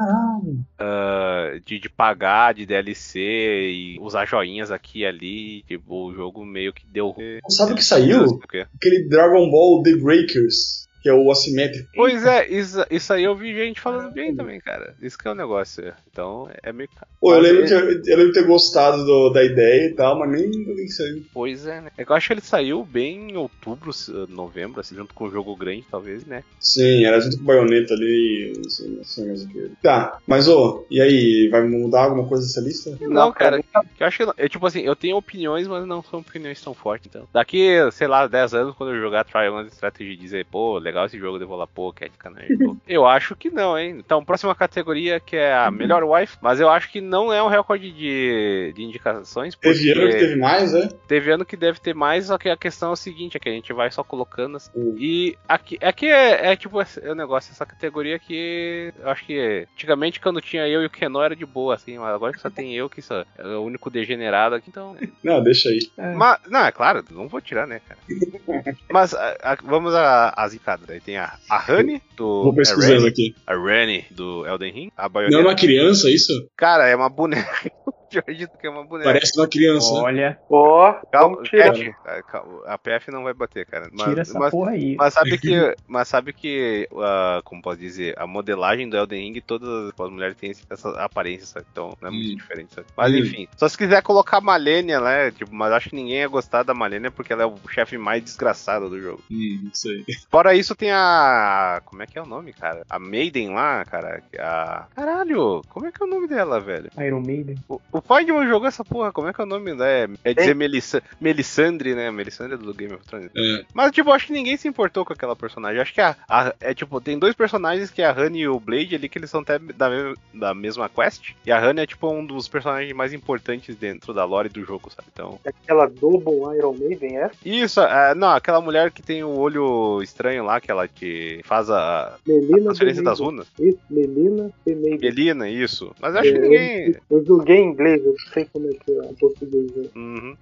ah, de, de pagar, de DLC e usar joinhas aqui e ali. Tipo, o jogo meio que deu. Sabe o que saiu? O? Aquele Dragon Ball The Breakers, que é o assimétrico. Pois é, isso, isso aí eu vi gente falando bem também, cara. Isso que é o negócio. Então é meio. Pô, eu lembro, ele- que, eu, eu lembro de ter gostado do- da ideia e tal, mas nem que saiu. Pois é, né? É que eu acho que ele saiu bem em outubro, novembro, assim, junto com o jogo grande, talvez, né? Sim, era junto com o baioneta ali. Não sei, não sei mais o que. Tá, mas ô, e aí, vai mudar alguma coisa dessa lista? Não, cara, que eu acho que não. Eu, tipo assim, eu tenho opiniões, mas não são opiniões tão fortes, então. Daqui, sei lá, 10 anos, quando eu jogar Triangle Strategy e dizer, pô, legal esse jogo, eu vou lá, pô, Cat Canary. Eu acho que não, hein? Então, próxima categoria que é a melhor wife, mas eu acho que não é um recorde de, de indicações, porque Teve ano que teve mais, né? teve ano que deve ter mais, só que a questão é o seguinte, é que a gente vai só colocando assim. Hum. E aqui, aqui é, é tipo esse- é o negócio, essa categoria que eu acho que antigamente quando tinha eu e o Kenó era de boa, assim, mas agora que só tem eu que sou é o único degenerado aqui, então. Não, deixa aí. É. Mas, não, é claro, não vou tirar, né, cara? Mas a- a- vamos às zicadas. Aí tem a, a Honey do. Vou pesquisando aqui. a Rani do Elden Ring. A Não é Bayonetta. uma criança isso? Cara, é uma boneca. Eu acredito que é uma boneca. Parece uma criança. Olha, Ó, Calma, vamos tirar. Cat, a- calma, PF não vai bater, cara. Mas, tira essa mas, porra aí. mas sabe que, mas sabe que, ah, como posso dizer, a modelagem do Elden Ring, todas as mulheres têm essa aparência, sabe? Então não é muito Hum. diferente, sabe? Mas Hum. enfim, só se quiser colocar a Malenia, né? Tipo, mas acho que ninguém ia gostar da Malenia porque ela é o chefe mais desgraçado do jogo. Hum, não sei. Fora isso, tem a. Como é que é o nome, cara? A Maiden lá, cara. A. Caralho, como é que é o nome dela, velho? Iron Maiden. O, o Feynman jogou essa porra, como é que é o nome dela? É, é dizer Melissa, Melissandre, né? Melissandre do Game of Thrones. É. Mas, tipo, acho que ninguém se importou com aquela personagem. Acho que a, a- é tipo, tem dois personagens que é a Honey e o Blade ali, que eles são até da, me- da mesma quest. E a Honey é, tipo, um dos personagens mais importantes dentro da lore do jogo, sabe? Então. Aquela Double Iron Maiden, é? Isso, é, não, aquela mulher que tem o olho estranho lá, que ela que faz a, a Melina transferência The das runas. Isso, Melina. Melina, isso. Mas acho que É, ninguém. Eu joguei em inglês, eu não sei como é que é a português né? Uhum.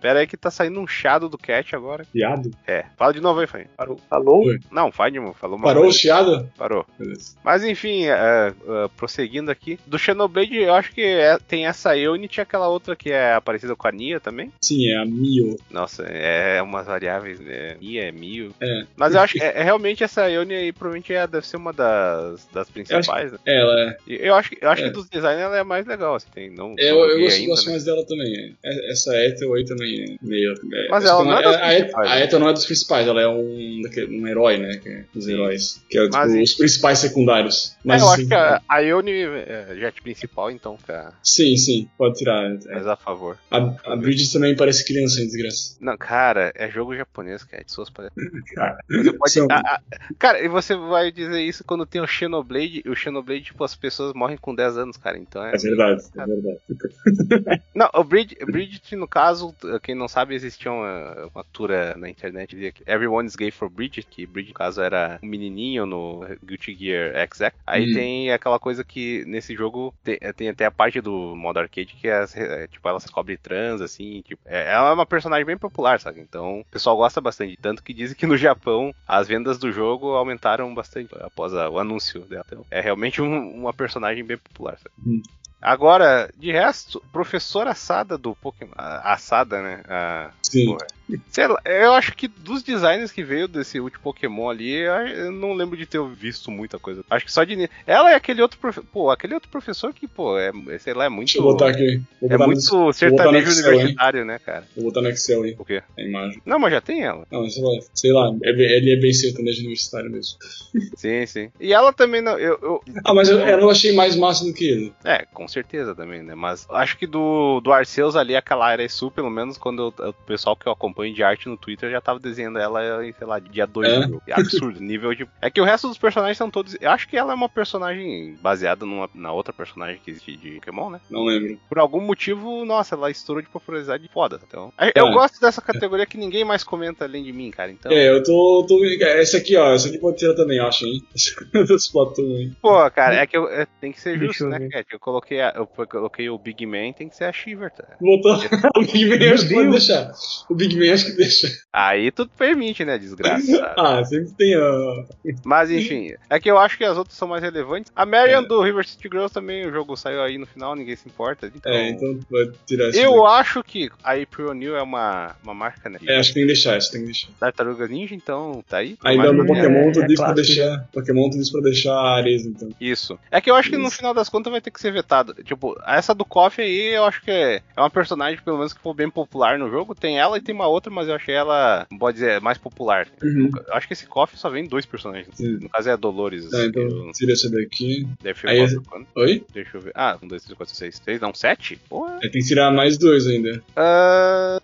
Pera aí que tá saindo um chiado do cat agora. Chiado? É, fala de novo aí. Parou. Alô? Oi. Não, Feynman falou uma Parou o chiado? Parou. Beleza. Mas enfim, é, é, prosseguindo aqui. Do Xenoblade, eu acho que é- tem essa Unity e aquela outra que é parecida com a Nia também. Sim, é a Mio. Nossa, é umas variáveis. É, Nia é Mio. É. Mas eu acho que é, é realmente essa Unity aí provavelmente é, deve ser uma das, das principais, né? É, ela é. Eu acho, que- eu acho É. que dos designs ela é a mais legal, assim, tem. Não, É, eu, eu gosto, ainda, gosto né? mais dela também. É, Essa Ethel aí também é meio. é- Mas ela não é das a, principais, a né? Ethel não é dos principais, ela é um, um herói, né? Que é dos heróis. Que é tipo, Mas os principais secundários. É, Mas, eu assim, acho que a, a Ione é jet principal, então, fica Sim, sim, pode tirar. É. mais a favor. A, a Bridget também parece criança, hein, desgraça. Não, cara, é jogo japonês, cara. De suas parecem. Cara, Você pode. são- a- a- cara, e você vai dizer isso quando tem o Xenoblade, e o Xenoblade, tipo, as pessoas morrem com 10 anos, cara. Então é. É verdade, é verdade. Não, o Bridget, Bridget, no caso, quem não sabe, existia uma, uma tura na internet dizia que Everyone's Gay for Bridget, que Bridget, no caso, era um menininho no Guilty Gear XX. Aí Hum. tem aquela coisa que nesse jogo tem, tem até a parte do modo arcade que é, é, tipo, ela se cobre trans, assim, tipo, é, ela é uma personagem bem popular, sabe? Então o pessoal gosta bastante. Tanto que dizem que no Japão as vendas do jogo aumentaram bastante após a- o anúncio dela. Então, é realmente um- uma personagem bem popular, sabe? Hum. Agora, de resto, professora Asada do Pokémon. a Asada, né? A, Sim. Porra. Sei lá, eu acho que dos designs que veio desse último Pokémon ali, eu não lembro de ter visto muita coisa. Acho que só de. Ela é aquele outro professor. Pô, aquele outro professor que, pô, é, sei lá, é muito. Deixa eu botar aqui. Vou É botar muito no, sertanejo Excel, hein? universitário, né, cara? Vou botar no Excel aí, O quê? a imagem. Não, mas já tem ela. Não, sei lá, sei lá é bem- ele é bem sertanejo universitário mesmo. Sim, sim. E ela também não. Eu, eu- Ah, mas eu, eu achei mais massa do que ele. É, com certeza também, né? Mas acho que do, do Arceus ali, aquela área Sul, pelo menos quando eu- o pessoal que eu acompanho de arte no Twitter já tava desenhando ela em, sei lá, dia 2 É? É absurdo, nível de. É que o resto dos personagens são todos. Eu acho que ela é uma personagem baseada numa, na outra personagem que existe de Pokémon, né? Não lembro. Por algum motivo, nossa, ela estourou de popularidade foda. Então. Eu É. gosto dessa categoria que ninguém mais comenta além de mim, cara. Então. É, eu tô, tô. Essa aqui, ó. Essa aqui pode tirar também, eu acho, hein? Esse Splatoon aí. Pô, cara, é que eu, é, tem que ser justo, eu né. Cat? Eu coloquei, a- eu coloquei o Big Man, tem que ser a Shiver, tá? Voltou. o Big Man Meu acho que pode deixar. O Big Man acho que deixa. Aí tudo permite, né, desgraça. Ah, sempre tem a. Mas enfim, é que eu acho que as outras são mais relevantes. A Marion do River City Girls também, o jogo saiu aí no final, ninguém se importa. Então, É, então vai tirar essa. eu daqui. acho que a April O'Neil é uma, uma marca, né? É, acho que tem que deixar, essa tem que deixar. Tartarugas Ninja, então tá aí. Ainda no é- Pokémon tu é diz pra clássico, deixar. Pokémon tu diz pra deixar a Ares, então. Isso. É que eu acho que no Isso. final das contas vai ter que ser vetado. Tipo, essa do Coffee aí, eu acho que é, é uma personagem, pelo menos, que foi bem popular no jogo. Tem ela e tem uma outra, mas eu achei ela, pode dizer, mais popular. Uhum. Eu acho que esse Coffee só vem dois personagens. Sim. No caso é a Dolores. Tá, então eu- tira essa daqui. Deve Aí- ser quando? Oi? Deixa eu ver. Ah, um, dois, três, quatro, seis, seis, não, sete? Porra. É, tem que tirar mais dois ainda. Ah,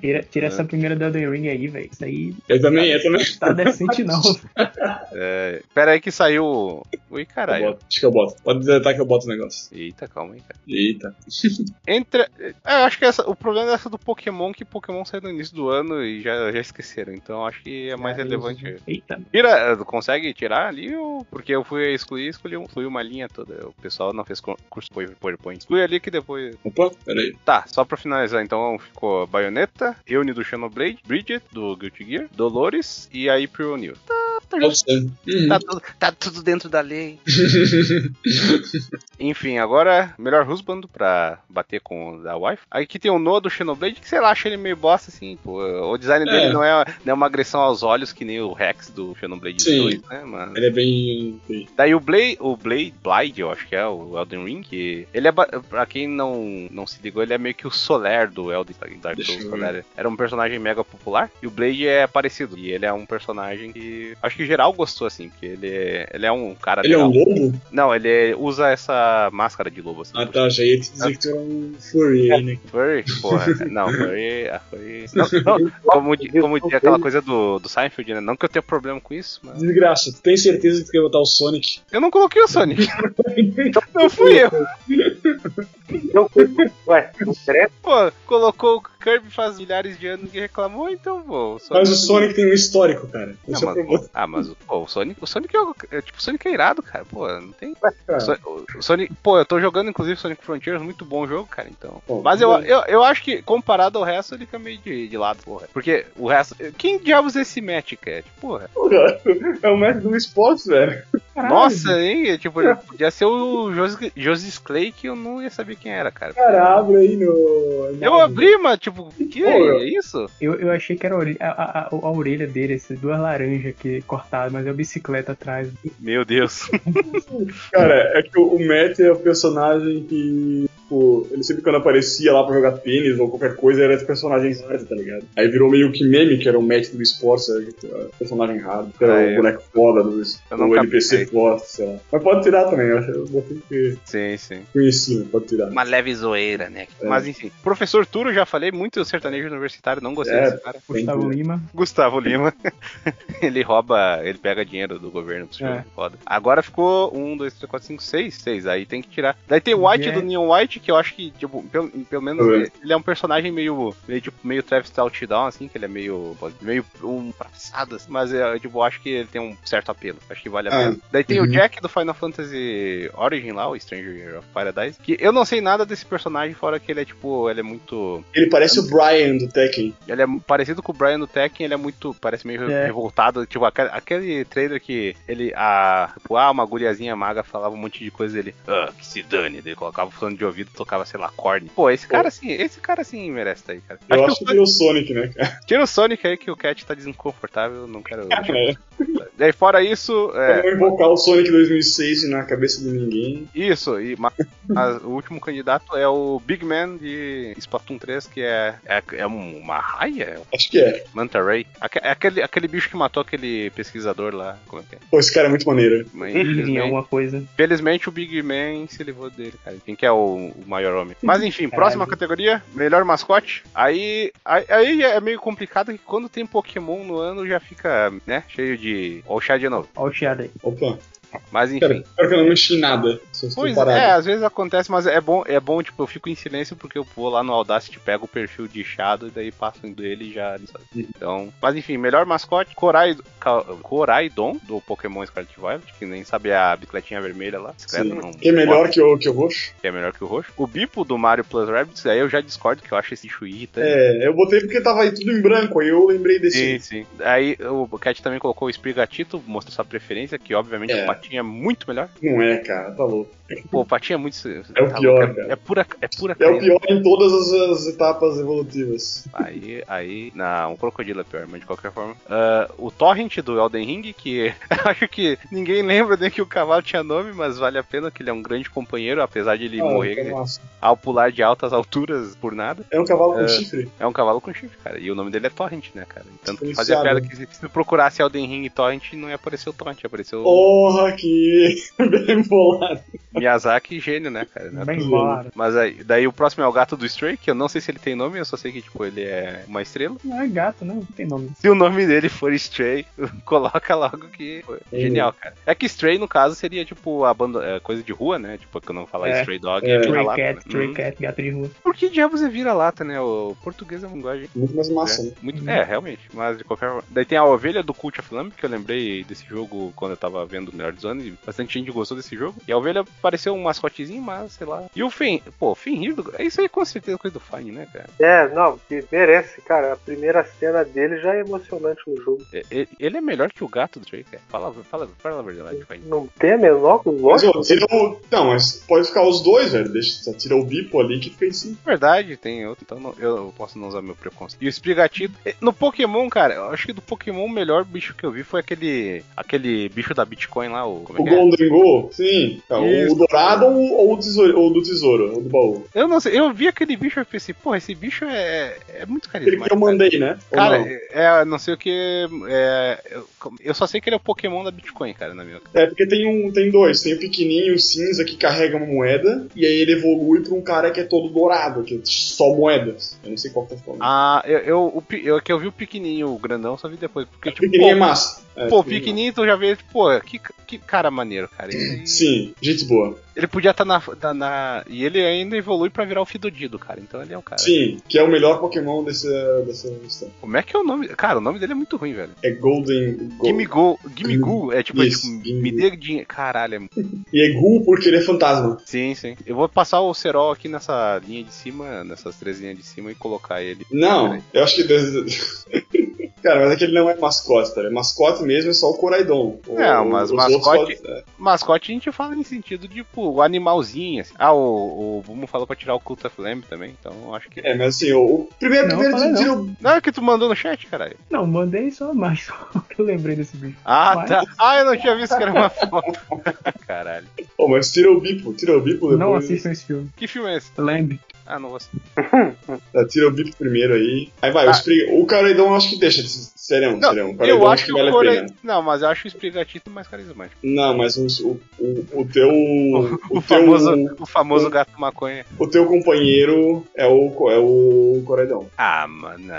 Tira, tira essa primeira da Elden Ring aí, velho. Isso aí Eu também, eu também. tá decente, não. É, pera aí que saiu. Ui, caralho. boto. Acho que eu boto. Pode deletar que eu boto o negócio. Eita, calma aí, cara. Eita. Entre. É, eu acho que essa, o problema dessa do Pokémon é que Pokémon saiu no início do ano e já, já esqueceram. Então eu acho que é mais Ah, relevante. isso. Eita. Tira, consegue tirar ali? Ou... Porque eu fui excluir, escolhi um- uma linha toda. O pessoal não fez curso PowerPoint. Exclui ali que depois. Opa, peraí. Tá, só pra finalizar, então ficou Bayonetta, Eune do Xenoblade, Bridget do Guilty Gear, Dolores e aí April O'Neil. Tá. Uhum. tá tudo, tá tudo dentro da lei. Enfim, agora, melhor husband pra bater com o da wife. Aqui tem o Noah do Xenoblade, que sei lá, acho ele meio bosta assim, pô. O design dele É. não, é, não é uma agressão aos olhos que nem o Rex do Xenoblade Sim. 2, né, mano? Ele é bem. Daí o Blade, o Blade, Blade, eu acho que é o Elden Ring, que ele é, pra quem não, não se ligou, ele é meio que o Soler do Elden Dark Souls. ver. Soler. Era um personagem mega popular, e o Blade é parecido, e ele é um personagem que acho que geral gostou, assim, porque ele é, ele é um cara Ele é legal. um lobo? Não, ele usa essa máscara de lobo, assim. Ah tá, já ia te dizer que tu era um furry, aí, né? Furry? Porra, não, Furry. a Furry... Não, não, como, di- como diz aquela coisa do, do Seinfeld, né? Não que eu tenha problema com isso, mas. Desgraça, tu tem certeza que tu quer botar o Sonic? Eu não coloquei o Sonic. não fui eu. Então, ué, não. Pô, colocou Kirby faz milhares de anos e reclamou, então, pô. O Mas o Sonic tem um histórico, cara. Não, Esse é mas- problema. ah, mas o- pô, o Sonic, o Sonic é, é, tipo, o Sonic é irado, cara. Pô, não tem. cara. O Son- o Sonic, pô, eu tô jogando inclusive Sonic Frontiers, muito bom jogo, cara, então. Pô, Mas eu, eu, eu acho que comparado ao resto, ele fica meio de, de lado, porra. Porque o resto. Quem diabos é esse match, Cat? Porra. Porra, É o mestre do esporte, velho. Caralho. Nossa, hein? Tipo, ele podia ser o José José Clay que eu não ia saber quem era, cara. Cara, abre aí no. Eu abri, mas, tipo, que Pô, é isso? Eu, eu achei que era a orelha, a, a, a- a orelha dele, essas duas laranjas aqui cortadas, mas é a bicicleta atrás. Meu Deus. Cara, é que o Matt é o personagem que. Tipo, ele sempre quando aparecia lá pra jogar tênis ou qualquer coisa era esse personagem raro, tá ligado? Aí virou meio que meme, que era o Matt do esporte, sabe? Que era personagem raro, que era Ah, o é. boneco foda do, do NPC captei. forte, sei lá. Mas pode tirar também, eu acho eu botei porque Sim, sim. conheci, pode tirar. Uma leve zoeira, né? É. Mas enfim. Professor Turo, já falei, muito sertanejo universitário, não gostei É. desse cara. Gustavo. Lima. Gustavo Lima. ele rouba, ele pega dinheiro do governo pro É. Foda. Agora ficou um, dois, três, quatro, cinco, seis, seis. Aí tem que tirar. Daí tem o White É. do Neon White, que eu acho que, tipo, pelo, pelo menos É. ele, ele é um personagem meio, meio, tipo, meio Travis Touchdown, assim, que ele é meio, meio um fracassado, assim, mas eu, tipo, acho que ele tem um certo apelo. Acho que vale a Ah, pena. Daí tem uhum. o Jack do Final Fantasy Origin lá, o Stranger of Paradise, que eu não sei nada desse personagem, fora que ele é, tipo, ele é muito Ele parece o Brian do Tekken. ele é parecido com o Brian no Tekken, ele é muito. Parece meio É. revoltado. Tipo, aquele, aquele trailer que ele. A, tipo, ah, uma guriazinha maga falava um monte de coisa dele. Ah, que se dane. Ele colocava o fone de ouvido tocava, sei lá, corne. Pô, esse cara assim, esse cara assim merece tá aí, cara. Eu Acho acho que que o virou Sonic, né, cara? Tira o Sonic aí que o Cat tá desconfortável, não quero. É. Daí fora isso, é, Vamos invocar o Sonic 2006 na cabeça de ninguém. isso, e ma- a- o último candidato é o Big Man de Splatoon 3, que é, é, é um- uma raia? Acho que é. Manta Ray? Aque- É aquele, aquele bicho que matou aquele pesquisador lá. Como é que é? Pô, esse cara é muito maneiro. Mas, Virgem, Infelizmente, alguma coisa. infelizmente o Big Man se livrou dele, cara. Quem que é o, o maior homem? Mas enfim, próxima categoria, melhor mascote. Aí, aí, aí é meio complicado que quando tem Pokémon no ano já fica, né, cheio de. Ó, o chá de novo. Olha o chiado aí. Opa. Mas enfim. Espero que eu não mexi nada. Pois é, às vezes acontece, mas é bom, é bom, tipo, eu fico em silêncio porque eu vou lá no Audacity, pego o perfil de Shadow e daí passo dele e já. Então. Mas enfim, melhor mascote, Corai, Coraidon, do Pokémon Scarlet Violet, que nem sabe a bicicletinha vermelha lá. Bicicleta, Sim. não- Que é melhor que o, que o roxo? que é melhor que o roxo. O Bipo do Mario Plus Rabbids, aí eu já discordo, que eu acho esse irritante. É, eu botei porque tava aí tudo em branco, aí eu lembrei desse. Sim, sim. Aí o Cat também colocou o Sprigatito, mostrou sua preferência, que obviamente É. o Patinho é muito melhor. Não é, cara, tá louco. Pô, o Patinho é muito. É o tá pior, louco, é, cara. é pura, é pura É o pior em todas as, as etapas evolutivas. Aí, aí, não, um crocodilo é pior, mas de qualquer forma. Ah, o Torrent do Elden Ring, que acho que ninguém lembra nem que o cavalo tinha nome, mas vale a pena que ele é um grande companheiro, apesar de ele Ah, morrer é ao pular de altas alturas por nada. É um cavalo com É. chifre? É um cavalo com chifre, cara. E o nome dele é Torrent, né, cara? Tanto que fazia piada que se- se procurasse Elden Ring e Torrent, não ia aparecer o Torrent, ia aparecer o Porra, que bem bolado. Miyazaki gênio, né, cara? Não é Bem bolado. Mas aí, daí o próximo é o gato do Stray, que eu não sei se ele tem nome, eu só sei que, tipo, ele é uma estrela. Não é gato, não. Não tem nome. Se o nome dele for Stray, coloca logo que. pô, Genial, cara. É que Stray, no caso, seria tipo abando... é, coisa de rua, né? Tipo, que eu não falar É. Stray Dog É. é, Stray cat, né? stray Uhum. cat, gato de rua. Por que diabos é vira-lata, né? O português é uma linguagem. Muito mais massa, é, né? muito, é, realmente. Mas de qualquer forma. Daí tem a ovelha do Cult of Lamb, que eu lembrei desse jogo quando eu tava vendo o melhor E bastante gente gostou desse jogo. E a ovelha pareceu um mascotezinho, mas sei lá. E o Fen. Pô, o Fenrir. do- Isso aí com certeza é coisa do Fine, né, cara? É, não, que merece, cara. A primeira cena dele já é emocionante no jogo. É- é- Ele é melhor que o gato do Stray, cara. Fala, fala, fala a verdade, Fine. Não tem a menor lógica. o... Não, mas pode ficar os dois, velho. Deixa, tira o bipo ali que fica em cima. Verdade, tem outro, então não- eu posso não usar meu preconceito. E o Sprigatito, eh, no Pokémon, cara, eu acho que do Pokémon o melhor bicho que eu vi foi aquele aquele bicho da Bitcoin lá, o como é O é? Golden Go? Sim. Isso. o dourado ou, ou o tesouro, ou do tesouro, ou do baú. Eu não sei, eu vi aquele bicho e pensei, porra, esse bicho é, é muito Aquele que carismático. eu mandei, né? Cara, não? é, é, não sei o que. É, eu, eu só sei que ele é o Pokémon da Bitcoin, cara, na minha. É, porque tem um, tem dois. Tem o pequenininho, o cinza, que carrega uma moeda, e aí ele evolui pra um cara que é todo dourado, que é só moedas. Eu não sei qual que tá falando. Ah, eu, eu, o, eu, que eu vi o pequenininho, o grandão, só vi depois. Porque, o tipo, pequenininho é pô, massa. É, pô, pequenininho tu já vê, pô, que, que cara maneiro, cara. Ele- Sim, gente boa. Ele podia estar na, tá na. E ele ainda evolui pra virar o Fidodido, cara. Então ele é o cara. Sim, que é o melhor Pokémon dessa, dessa lista. Como é que é o nome? Cara, o nome dele é muito ruim, velho. É Golden. Go- Gimme Go. Gimme Goo. É tipo, é Isso, tipo Gimme me Goo. dê dinheiro. Caralho, é. E é Ghoul porque ele é fantasma. Sim, sim. Eu vou passar o Serol aqui nessa linha de cima, nessas três linhas de cima e colocar ele. Não, eu acho que. Cara, mas é que ele não é mascote, tá? É mascote mesmo, é só o Coraidon. O- É, mas mascote- é. Mascote a gente fala em sentido de, tipo, o animalzinho, assim. Ah, o, o Bumo falou pra tirar o Cult of Lamb também, então eu acho que. É, mas assim, o, o primeiro, Não, primeiro falei tira o Não, é que tu mandou no chat, caralho. Não, mandei só mais, só que eu lembrei desse bicho. Ah, Mas- tá. Ah, eu não tinha visto que era uma foto. Caralho. Pô, mas tira o bipo, tira o bipo depois. Não assistam esse filme. Que filme é esse? Lembre. Ah, não vou tira o bipo primeiro aí. Aí vai, Ah. o, Sprig... o Coraidon eu acho que deixa. Serão, Não, serão. Eu acho que vale o a Core... pena. Não, mas eu acho o Sprigatito mais carismático. Não, mas o, o, o, teu. O, O, teu, famoso, o famoso gato maconha. o teu companheiro é o, é o Coraidon. Ah, mano.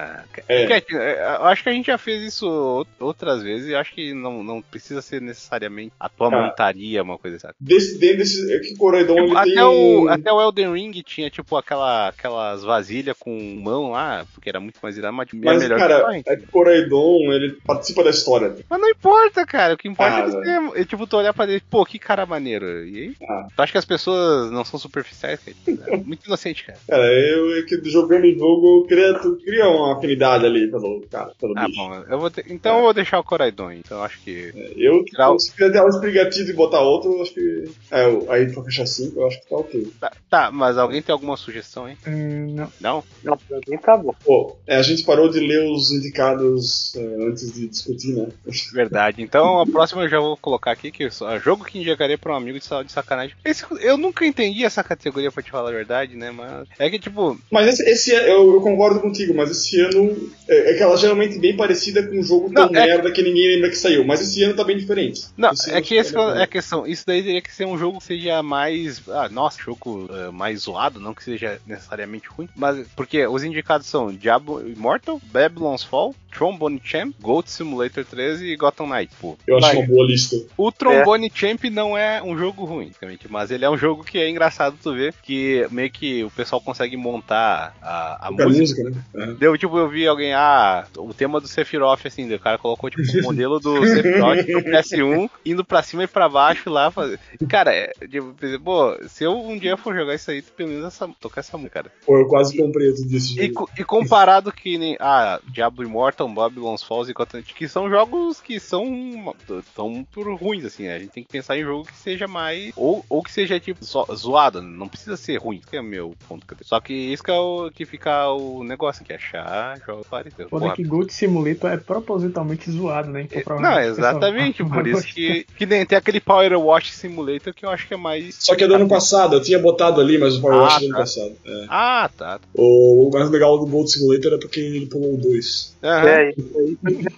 É. Cat, é, Eu acho que a gente já fez isso out- outras vezes e acho que não, não precisa ser necessariamente a tua Cara. montaria, uma coisa assim. Desse, dentro desse. É que o Coraidon Tipo, ele até, tem. o, até o Elden Ring tinha, tipo, aquela aquela, aquelas vasilhas com mão lá, porque era muito mais irado, mas é Mas, melhor cara, que é que Coraidon, ele participa da história. Mas não importa, cara. O que importa Ah, é você. é, tipo, tu olhar pra ele, pô, que cara maneiro. E aí? Ah. Tu acha que as pessoas não são superficiais, cara? É muito inocente, cara. Cara, eu é que jogando o jogo, eu queria, eu queria uma afinidade ali pelo cara, pelo Ah, bicho. bom, eu vou ter- então eu vou deixar o Coraidon. Então eu acho que. Eu, Tirar o- se quiser dar um explicativo e botar outro, eu acho que. É, o- aí pra fechar cinco, eu acho que tá ok. Tá, tá, mas alguém tem alguma sugestão, hein? Hum, não. Não? Não, pra mim tá bom. Pô, é, a gente parou de ler os indicados é, antes de discutir, né? Verdade. Então a próxima eu já vou colocar aqui, que é só jogo que indicaria pra um amigo de, de sacanagem. Esse- eu nunca entendi essa categoria, pra te falar a verdade, né? Mas é que, tipo, Mas esse, esse eu, eu concordo contigo, mas esse ano é, é que ela é geralmente bem parecida com um jogo tão Não, é- merda que ninguém lembra que saiu. Mas esse ano tá bem diferente. Não, Esse é que tá bem é a questão. Isso daí teria que ser um jogo que seja mais. Ah, nossa, jogo ah, mais zoado, não que seja necessariamente ruim. Mas porque os indicados são Diablo Immortal, Babylon's Fall, Trombone Champ, Goat Simulator 13 e Gotham Knight. Pô, Eu acho Vai. uma boa lista. o Trombone Champ não é um jogo ruim, basicamente, mas ele é um jogo que é engraçado tu ver que meio que o pessoal consegue montar a, a música. música, né? É. Deu, tipo, eu vi alguém, ah, o tema do Sephiroth, assim, o cara colocou, tipo, o modelo do Sephiroth pro PS1, indo pra cima e pra baixo lá, fazer. Cara, é, tipo, pô, se eu um dia for jogar isso aí, pelo menos essa, tocar essa música, cara. Pô, eu quase comprei outro desse E, e comparado que nem, ah, Diablo Immortal, Babylon's Falls e Gotham, que são jogos que são, tão por ruins, assim, né? A gente tem que pensar em jogo que seja mais, ou, ou que seja, tipo, zo- zoado, não precisa ser ruim, que é o meu ponto. Só que isso que é o que fica o negócio, que é achar jogos parecidos. Foda que Gold Simulator é propositalmente zoado, né? Então, não, provavelmente o pessoal exatamente, vai por isso que, que nem tem aquele Power Watch Simulator que eu acho que é mais. Só que é do ano passado, eu tinha botado ali, mas o Power Ah, Watch é do ano tá. passado. É. Ah, tá. O, mais legal do Gold Simulator é porque ele pulou o 2. Aham. É, isso aí.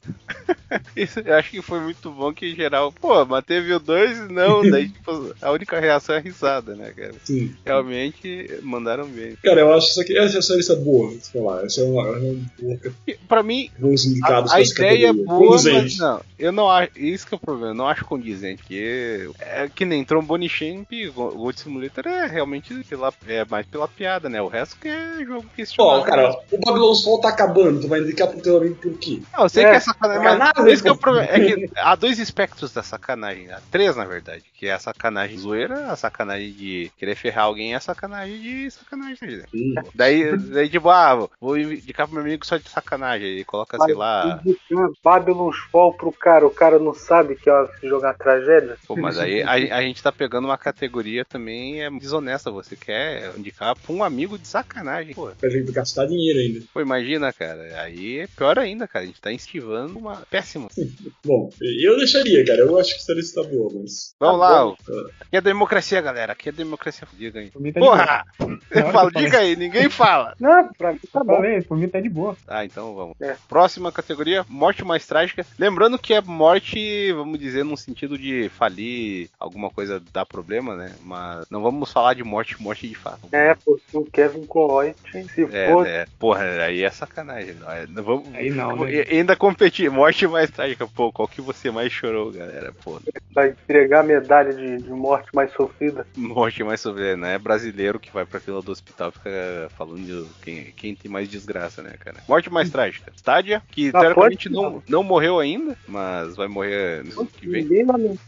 Isso, eu acho que foi muito bom que em geral, pô, mas teve o 2 não, daí tipo, a única reação é risada, né, cara? Sim. Realmente mandaram bem. Cara, eu acho isso aqui, essa, essa lista é boa, sei lá, essa é uma, é uma boa, E, Pra mim, a, indicados a ideia é boa, mas Condizente. não, eu não acho, isso que é o problema, eu não acho condizente, porque é que nem Trombone Champ, Go- Gold Simulator é realmente pela, é mais pela piada, né? O resto que é jogo que se Ó, cara, o Babylon's Fall tá acabando, tu vai indicar pro teu amigo por quê? Não, eu sei É, que é sacanagem, mas sacanagem, esse que é o pô. problema. É que há dois espectros da sacanagem. Há três, na verdade. Que é a sacanagem zoeira, a sacanagem de querer ferrar alguém e a sacanagem de sacanagem. né? Hum. Daí, daí, tipo, ah, vou indicar pro meu amigo só de sacanagem. Ele coloca, sei lá. Babylon's Fall pro cara, o cara não sabe que é jogar tragédia. Pô, mas aí a, a gente tá pegando uma categoria também é desonesta. Você quer indicar pra um amigo de sacanagem. Pô, Pra gente gastar dinheiro ainda. pô, imagina, cara. Aí é pior ainda, cara. A gente tá estivando uma péssima. Bom, eu deixaria, cara, eu acho que essa lista tá boa, mas. Vamos Tá lá, bom. aqui é democracia, galera. Aqui é democracia. Diga aí. Tá Porra! Eu falo, falei. diga aí, ninguém fala. Não, pra mim tá Eu bom. falei, por mim tá de boa. Ah, então vamos. É. Próxima categoria, morte mais trágica. Lembrando que é morte, vamos dizer, num sentido de falir alguma coisa dar problema, né? Mas não vamos falar de morte, morte de fato. É, porque o Kevin Conroy, se É, for, é, porra, aí é sacanagem. Não, é- não vamos, Aí não, né? Ainda competir, morte mais trágica. Pô, qual que você mais chorou, galera? Pô, vai entregar a medalha de, de morte mais sofrida. morte mais sobre, não é brasileiro que vai pra fila do hospital e fica falando de quem, quem tem mais desgraça, né, cara? Morte mais trágica. Stadia, que Ah, teoricamente pode não, não morreu ainda, mas vai morrer no ano que vem.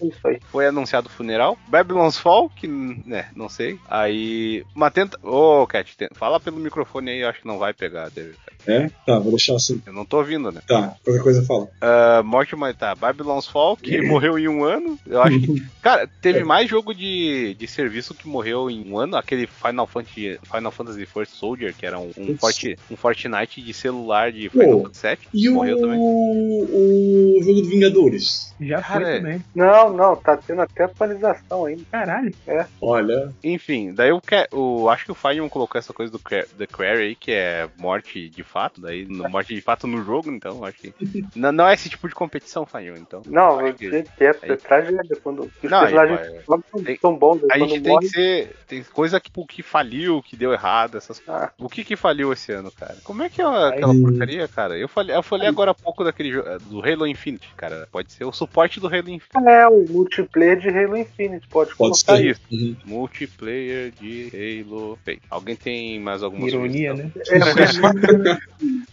Isso aí. Foi anunciado o funeral. Babylon's Fall, que, né, não sei. Aí, uma tenta... Ô, Cat, tem- fala pelo microfone aí, eu acho que não vai pegar, David. É? Tá, vou deixar assim. Eu não tô ouvindo, né? Tá, qualquer coisa fala. Ah, morte mais... Tá, Babylon's Fall, que morreu em um ano. Eu acho que... Cara, teve mais jogo de, de serviço que morreu em um ano. Aquele Final Fantasy, Final Fantasy First Soldier, que era um, um. Forti- um Fortnite de celular de Final Fantasy VII. E o, Morreu também. o jogo do Vingadores? Já Cara, foi é- também. Não, não, tá tendo até atualização ainda. Caralho. Olha, Enfim, daí o, que, o acho que o Feynman colocou essa coisa do The Quarry aí, que é morte de fato, daí morte de fato no jogo, então acho que não, não é esse tipo de competição, Feynman, então. Não, acho que- que é, aí- é tragédia. Quando os Não, aí, personagens pô, são, bons, a gente tem morre, que ser tem coisa que, tipo, que faliu, que deu errado, essas Ah. O que que faliu esse ano, cara? Como é que é aquela Aí- porcaria, cara? Eu falei, eu falei agora há pouco daquele jogo do Halo Infinite, cara. Pode ser o suporte do Halo Infinite. É, o multiplayer de Halo Infinite, pode, pode colocar ser. isso. Uhum. Multiplayer de Halo 3. Alguém tem mais alguma Ironia, sugestão? né?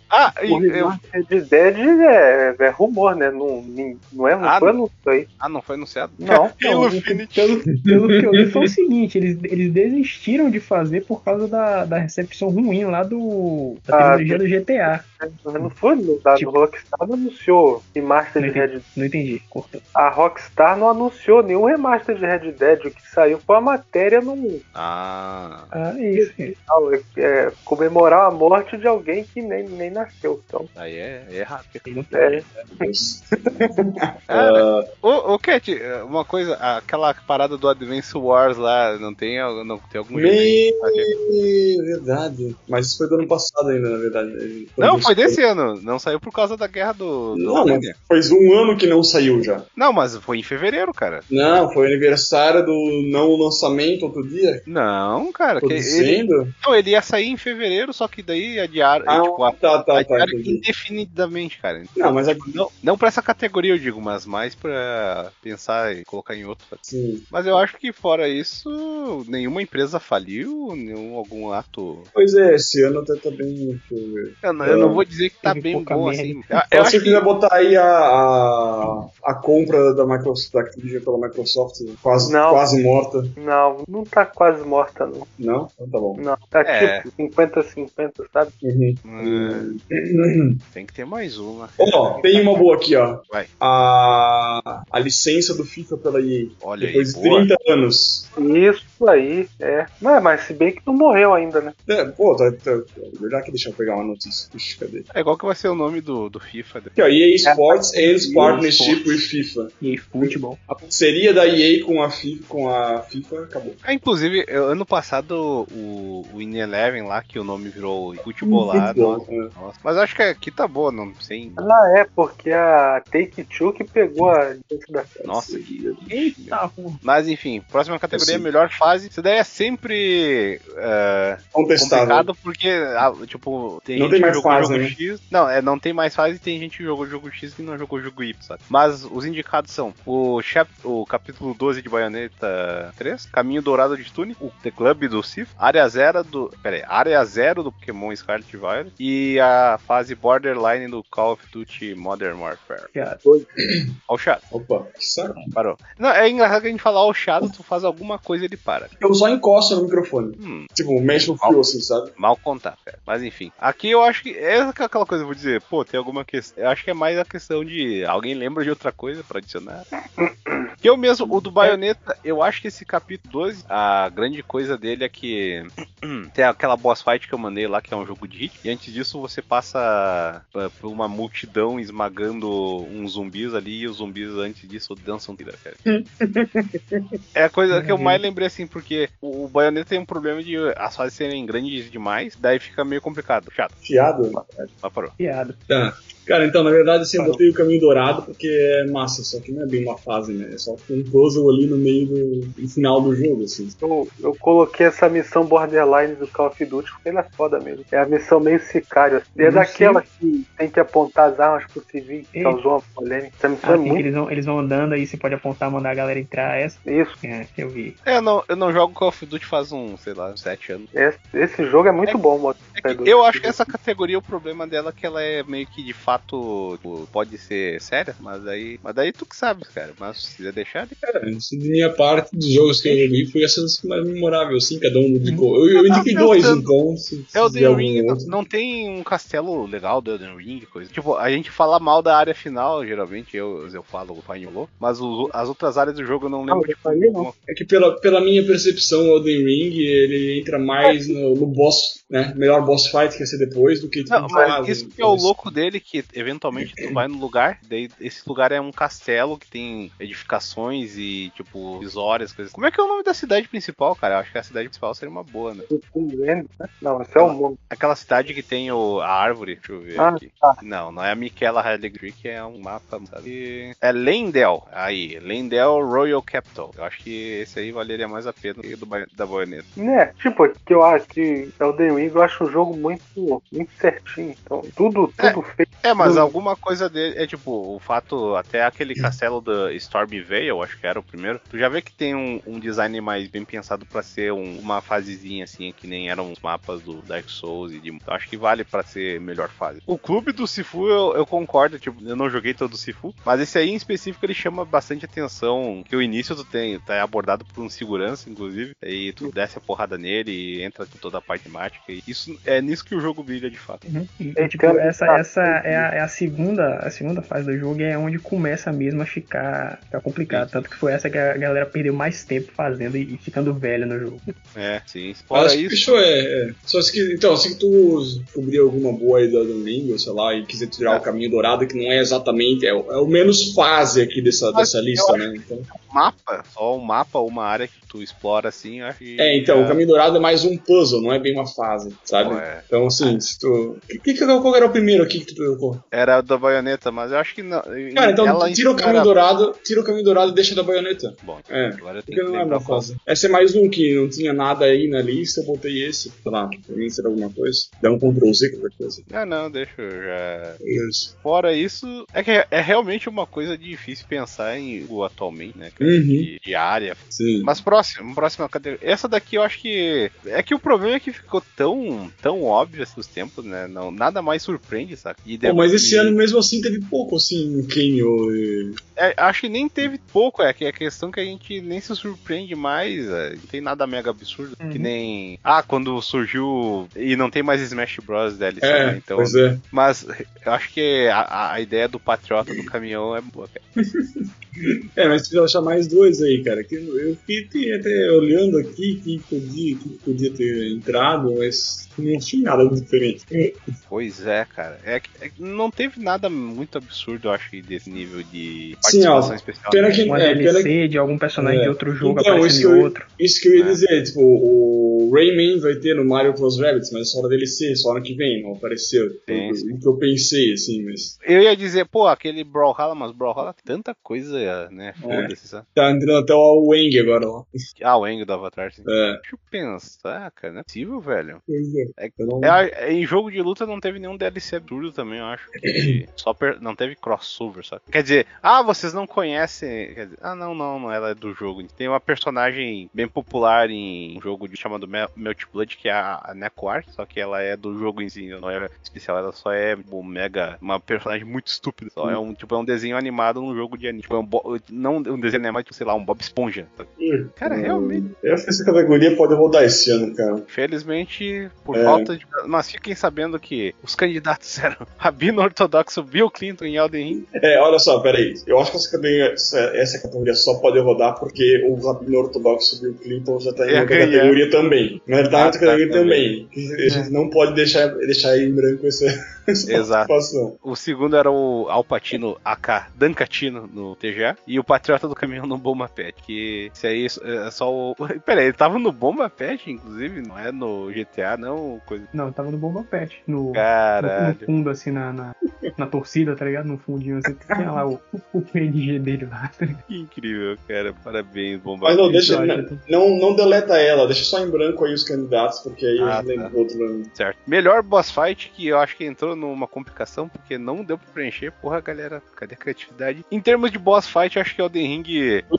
Ah, e O eu... remaster de Dead é, é rumor, né? Não, não, é, não Ah, foi não. anúncio aí. ah, não foi anunciado? Não. Infinite. Pelo, pelo que eu li, foi o seguinte: eles, eles desistiram de fazer por causa da, da recepção ruim lá do. da Ah, tecnologia do GTA. Não foi no, da Tipo- Rockstar não anunciou remaster Não de Red entendi, não entendi. Cortou. A Rockstar não anunciou nenhum remaster de Red Dead. O que saiu foi a matéria num Ah, Ah, é isso. é é, comemorar a morte de alguém que nem, nem nasceu. Então, aí é, é errado. é, Cara, ô, ô Cat, uma coisa, aquela parada do Advance Wars lá, não tem, não tem algum jeito? Me... Verdade. Mas isso foi do ano passado ainda, na verdade. Não, foi desse ano. Não saiu por causa da guerra do. do Não, faz um ano que não saiu já. Não, mas foi em fevereiro, cara. Não, foi aniversário do não lançamento outro dia. Não, cara. Que ele, não, ele ia sair em fevereiro, só que daí adiaram. Ah, tipo, a- tá, tá, tá. adiaram entendi. indefinidamente, cara. Não, mas é Não, não pra essa categoria, eu digo, mas mais pra pensar e colocar em outro. Sim. Mas eu acho que fora isso, nenhuma empresa faliu, nenhum algum ato. Pois é, esse ano até tá bem. deixa eu não, eu não vou dizer que tá teve bem bom merda. assim. Eu, eu Então, eu quiser que, botar aí a, a, a compra da Microsoft, da Activision pela Microsoft, quase, Não. quase morta. não, não tá quase morta, não. Não? Tá bom. Não, tá É. tipo 50-50, sabe? Uhum. hum, tem que ter mais uma. Ó, tem uma boa aqui, ó. Vai. A, a licença do FIFA pela EA. Olha Depois aí, de boa. 30 anos. Isso aí, é. Mas, mas se bem que não morreu ainda, né? É, pô, tá, tá, verdade que deixa eu pegar uma notícia. Ixi, cadê? É igual que vai ser o nome do, do FIFA. Aqui, ó, EA Sports ends EA partnership with FIFA. E futebol. A parceria da EA com a FIFA, com a FIFA acabou. Ah, inclusive, ano passado o, o In Eleven lá, que o nome virou futebol lá. Futebol, nossa, nossa. Mas acho que aqui tá boa, não sem. Ah, é, porque a Take-Two que pegou a Nossa, que. Eita. Mas enfim, próxima categoria, Assim. melhor fase. Isso daí é sempre Contestável. complicado porque, ah, tipo, tem Não gente tem que mais jogou fase, jogo né? X. Não, é, não tem mais fase e tem gente que jogou jogo X e não jogou jogo Y, sabe? Mas os indicados são o, chap o capítulo 12 de Bayonetta 3, Caminho Dourado de Tunic, o The Club do Sif, Área Zero do. Pera aí, Área Zero do Pokémon Scarlet e Violet e a fase Borderline do Call of Duty Modern Warfare. Piada. Ó o chato, Opa, que saco. parou. Não, é engraçado que a gente falar ó o chato, tu faz alguma coisa ele para. Eu só encosto no microfone. Hum, Tipo, mexe no fio assim, sabe? mal contar, cara. Mas enfim. Aqui eu acho que. É aquela coisa, eu vou dizer, pô, tem alguma questão. Eu acho que é mais a questão de. Alguém lembra de outra coisa pra adicionar? Que eu mesmo, o do Bayonetta, eu acho que esse capítulo 12, a grande coisa dele é que tem aquela boss fight que eu mandei lá, que é um jogo de hit, e antes disso você passa uh, por uma multidão esmagando uns zumbis ali, e os zumbis antes disso dançam vida, cara. É a coisa que eu mais lembrei assim, porque o o Bayonetta tem um problema de as fases serem grandes demais, daí fica meio complicado. Chato. Fiado. Mas parou. Piada. Tá. Cara, então, na verdade, assim, eu botei o caminho dourado porque é massa, só que não é bem uma fase, né? É só um puzzle ali no meio do no final do jogo, assim. Eu, eu coloquei essa missão Borderline do Call of Duty porque ela é foda mesmo. É a missão meio sicário. assim. É daquela que tem que apontar as armas pro civil que causou uma polêmica. Essa missão Ah, é muito eles vão, eles vão andando aí, você pode apontar, mandar a galera entrar. Essa. isso. É, eu vi. É, eu não, eu não jogo Call of Duty faz um, sei lá, uns sete anos. Esse, esse jogo é muito É- bom. É que eu acho que essa categoria, o problema dela é que ela é meio que de fato tipo, pode ser séria, mas aí. Mas daí tu que sabe, cara. Mas se quiser deixar, É, isso de minha parte dos jogos que eu joguei foi essas mais memorável, assim, cada um indicou. Eu, eu indiquei Ah, dois, então. Se, se Elden tiver algum Ring não, não tem um castelo legal do Elden Ring, coisa. Tipo, a gente fala mal da área final, geralmente eu, eu falo o Louco, mas os- as outras áreas do jogo eu não lembro, eu tipo, falei não. É que pela, pela minha percepção, o Elden Ring, ele entra mais no, no boss, né? Melhor boss fight que ia ser depois do que Não, fase, mas isso que é o louco dele, que eventualmente tu vai no lugar, daí esse lugar é um castelo que tem edificações e, tipo, visórias, coisas. Como é que é o nome da cidade principal, cara? Eu acho que a cidade principal seria uma boa, né? Não, esse é o mundo. Aquela cidade que tem o, a árvore, deixa eu ver Ah, aqui. tá. Não, não é a Michaela Hadley que é um mapa, sabe? É Lendel, aí, Lendel Royal Capital. Eu acho que esse aí valeria mais a pena que o do, da baioneta. Né, tipo, que eu acho que Elden Ring eu acho um jogo muito, muito certinho. Então, tudo, tudo feito. É, mas alguma coisa dele. É tipo, o fato. Até aquele castelo do Stormvale, eu acho que era o primeiro. Tu já vê que tem um, um design mais bem pensado pra ser um- uma fasezinha assim, que nem eram os mapas do Dark Souls e de. Eu acho que vale pra ser melhor fase. O clube do Sifu, eu, eu concordo, tipo, eu não joguei todo o Sifu, mas esse aí em específico ele chama bastante atenção. Que o início tu tem, tá abordado por um segurança, inclusive, e tu desce a porrada nele e entra com toda a parte temática. E isso é nisso que o jogo brilha de fato. Uhum. É, tipo, essa, tá. essa é, a, é a segunda a segunda fase do jogo é onde começa mesmo a ficar, ficar complicado. Tanto que foi essa que a galera perdeu mais tempo fazendo e, e ficando velha no jogo. É, sim. Mas Fora que isso. é, é. Só se que, então, se tu descobrir alguma boa aí da Domingo, sei lá, e quiser tirar É. o caminho dourado, que não é exatamente, é, o- é o menos fase aqui dessa, Mas dessa lista, né? Então, mapa, só um mapa ou uma área que tu explora assim, eu acho que. é, então, já- o caminho dourado é mais um puzzle, não é bem uma fase, sabe? É. Então, assim, se tu. Que, que, qual era o primeiro aqui que tu trocou? Era da baioneta, mas eu acho que não. Cara, então ela tira o caminho era- dourado, tira o caminho dourado e deixa da baioneta. Bom, É. agora eu tenho Porque que não é lembrar uma fase. Essa é mais um que não tinha nada aí na lista, eu botei esse. Sei lá, pra mim será alguma coisa. Dá um Ctrl Z, qualquer coisa. Ah, não, deixa eu já. Isso. Fora isso, é que é, é realmente uma coisa difícil pensar em o atualmente, né? cara, Uhum. De, de área. Sim. Mas próximo, próxima categoria. Essa daqui eu acho que. É que o problema é que ficou tão, tão óbvio esses tempos, né? Não, nada mais surpreende, saca? E Pô, mas esse e- ano mesmo assim teve pouco, assim, cameo. e- É, acho que nem teve pouco, é que é questão que a gente nem se surpreende mais, é, não tem nada mega absurdo, Uhum. que nem, ah, quando surgiu e não tem mais Smash Bros DLC, É, né, então, pois é. mas eu acho que a- a, a ideia do patriota do caminhão é boa, cara. É, mas precisa achar mais dois aí, cara. Que eu fiquei até olhando aqui que podia, que podia ter entrado, mas não tinha nada de diferente. Pois é, cara, é, que- é não teve nada muito absurdo, eu acho, desse nível de Sim, ó, participação especial. pena né? que- Uma É, DLC pena de algum personagem É. de outro jogo Então, aparecendo isso em que eu- outro. Isso que eu ia É. dizer, tipo, o Rayman vai ter no Mario Plus Rabbids, mas só na DLC, só ano que vem, não apareceu. Sim, o, sim. o que eu pensei, assim, mas. Eu ia dizer, pô, aquele Brawlhalla, mas Brawlhalla tem tanta coisa, né, É. foda-se, sabe? Tá entrando até o Wang agora lá. Ah, o Eng do Avatar, sim. É. Deixa eu pensar, cara, não é possível, velho. Pois é. É, Eu não- é, é, em jogo de luta não teve nenhum DLC absurdo também, eu acho. que só per- não teve crossover, sabe? Quer dizer, ah, vocês não conhecem. quer dizer, ah, não, não, não, ela é do jogo. Tem uma personagem bem popular em um jogo de, chamado Mel- Melt Blood, que é a, a Neko só que ela é do jogo em si, não é especial, ela só é tipo, mega. Uma personagem muito estúpida. Só é um, tipo, é um desenho animado num jogo de anime. Tipo, é um bo- não um desenho animado, tipo, sei lá, um Bob Esponja. sabe? Cara, Hum, realmente. Eu acho que essa categoria pode rodar esse ano, cara. Felizmente, por É. falta de. Mas fiquem sabendo que os candidatos eram Rabino Ortodoxo Bill Clinton em Elden Ring. É, olha só, peraí. Eu acho que essa categoria, essa, essa categoria só pode rodar porque o Rabino Ortodoxo Bill Clinton já tá em Ia outra ganhar. categoria também. Mas ele tá em Ah, outra tá, categoria também. também. A gente não pode deixar, deixar em branco essa Exato. O segundo era o Alpatino AK Dancatino no TGA. E o Patriota do Caminhão no Bomba Pet. Que esse aí é só o. Pera aí, ele tava no Bomba Pet, inclusive, não é no GTA, não. Coisa. Não, tava no Bomba Pet. No, no, no Caralho. fundo, assim, na, na, na torcida, tá ligado? No fundinho, assim, tinha lá o, o PNG dele lá. tá? Que incrível, cara. Parabéns, Bomba Mas não, Pet. deixa, não, não, não deleta ela, deixa só em branco aí os candidatos, porque aí Ah, eu lembro tá. do outro nome. Certo. Melhor boss fight que eu acho que entrou numa complicação porque não deu pra preencher. Porra, galera, cadê a criatividade? Em termos de boss fight, acho que Elden Ring.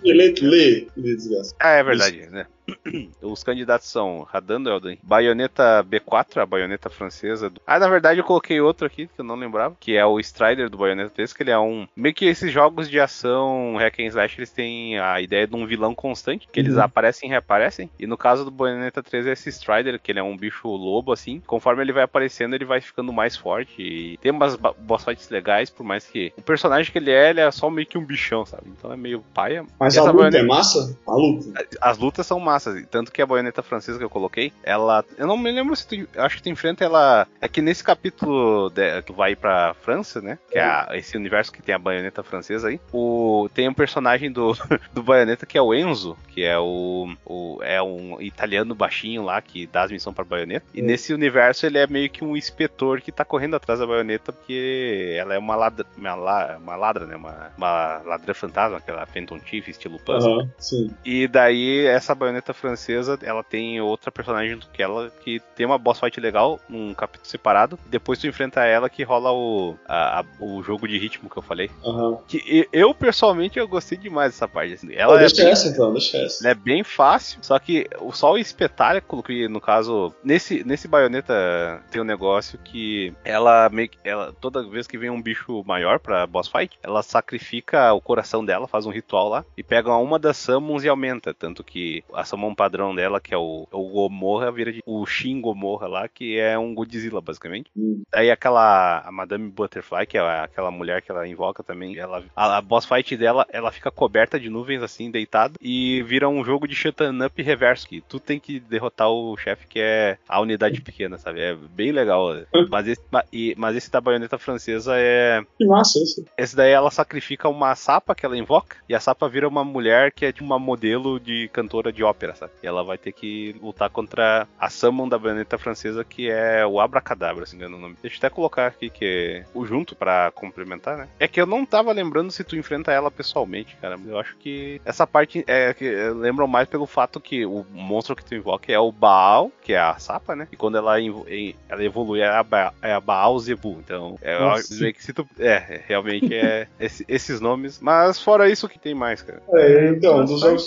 Lê, lê, lê, desgraça. Ah, é verdade, né? Os candidatos são Radando Elden, Bayonetta B4, a baioneta francesa. Do... Ah, na verdade eu coloquei outro aqui que eu não lembrava, que é o Strider do Bayonetta 3, que ele é um. Meio que esses jogos de ação, hack and slash, eles têm a ideia de um vilão constante, que eles Uhum. aparecem e reaparecem. E no caso do Bayonetta 3 é esse Strider, que ele é um bicho lobo, assim. Conforme ele vai aparecendo, ele vai ficando mais forte. E tem umas boss fights legais, por mais que o personagem que ele é, ele é só meio que um bichão, sabe? Então é meio paia. Mas E a luta baioneta- é massa? A luta. as lutas são massas, tanto que a baioneta francesa que eu coloquei, ela. Eu não me lembro se tu. Acho que tu enfrenta ela. É que nesse capítulo de, tu vai pra França, né? Que é a- esse universo que tem a baioneta francesa aí. O, tem um personagem do, do baioneta que é o Enzo, que é o, o. É um italiano baixinho lá que dá as missões pra baioneta. E nesse universo ele é meio que um inspetor que tá correndo atrás da baioneta porque ela é uma ladra. Uma, la- uma ladra, né? Uma, uma ladra fantasma, aquela Phantom Thief, estilo puzzle. Aham, sim. E daí essa baioneta francesa, ela tem outra personagem junto que ela que tem uma boss fight legal, num capítulo separado. Depois tu enfrenta ela que rola o, a- a- o jogo de ritmo que eu falei. Aham. Que eu, pessoalmente, eu gostei demais dessa parte. assim. Ela é deixa bem, essa então, deixa essa. ela é bem fácil, só que o só o espetáculo que, no caso, nesse, nesse baioneta tem um negócio que ela meio que, ela, toda vez que vem um bicho maior pra boss fight, ela sacrifica o coração dela, faz um ritual lá, e pega uma das summons e aumenta. Tanto que a summon padrão dela, que é o, o Gomorra, vira de, o Shin Gomorra lá, que é um Godzilla, basicamente. Hum. Daí aquela a Madame Butterfly, que é aquela mulher que ela invoca também, ela, a, a boss fight dela, ela fica coberta de nuvens assim, deitada, e vira um jogo de shutdown up reverso, que tu tem que derrotar o chefe que é a unidade pequena, sabe? É bem legal. Mas esse, ma- e- mas esse da baioneta francesa é. Que massa isso. Esse daí ela sacrifica uma sapa que ela invoca, e a sapa vira uma mulher que é de uma modelo de cantora de ópera, sabe? E ela vai ter que lutar contra a Summon da baioneta francesa, que é o Abracadabra, se não me engano o nome. Deixa eu até colocar aqui que é o junto pra complementar, né? É que eu não tava lembrando se tu enfrenta ela pessoalmente, cara. Eu acho que essa parte é que lembram mais pelo fato que o monstro que tu invoca é o Baal, que é a sapa, né? E quando ela, ela evolui é a, ba é a Baal Zebu. Então, é, eu que se tu. É, realmente é esse- esses nomes. Mas fora isso, o que tem mais, cara? É, então, dos jogos,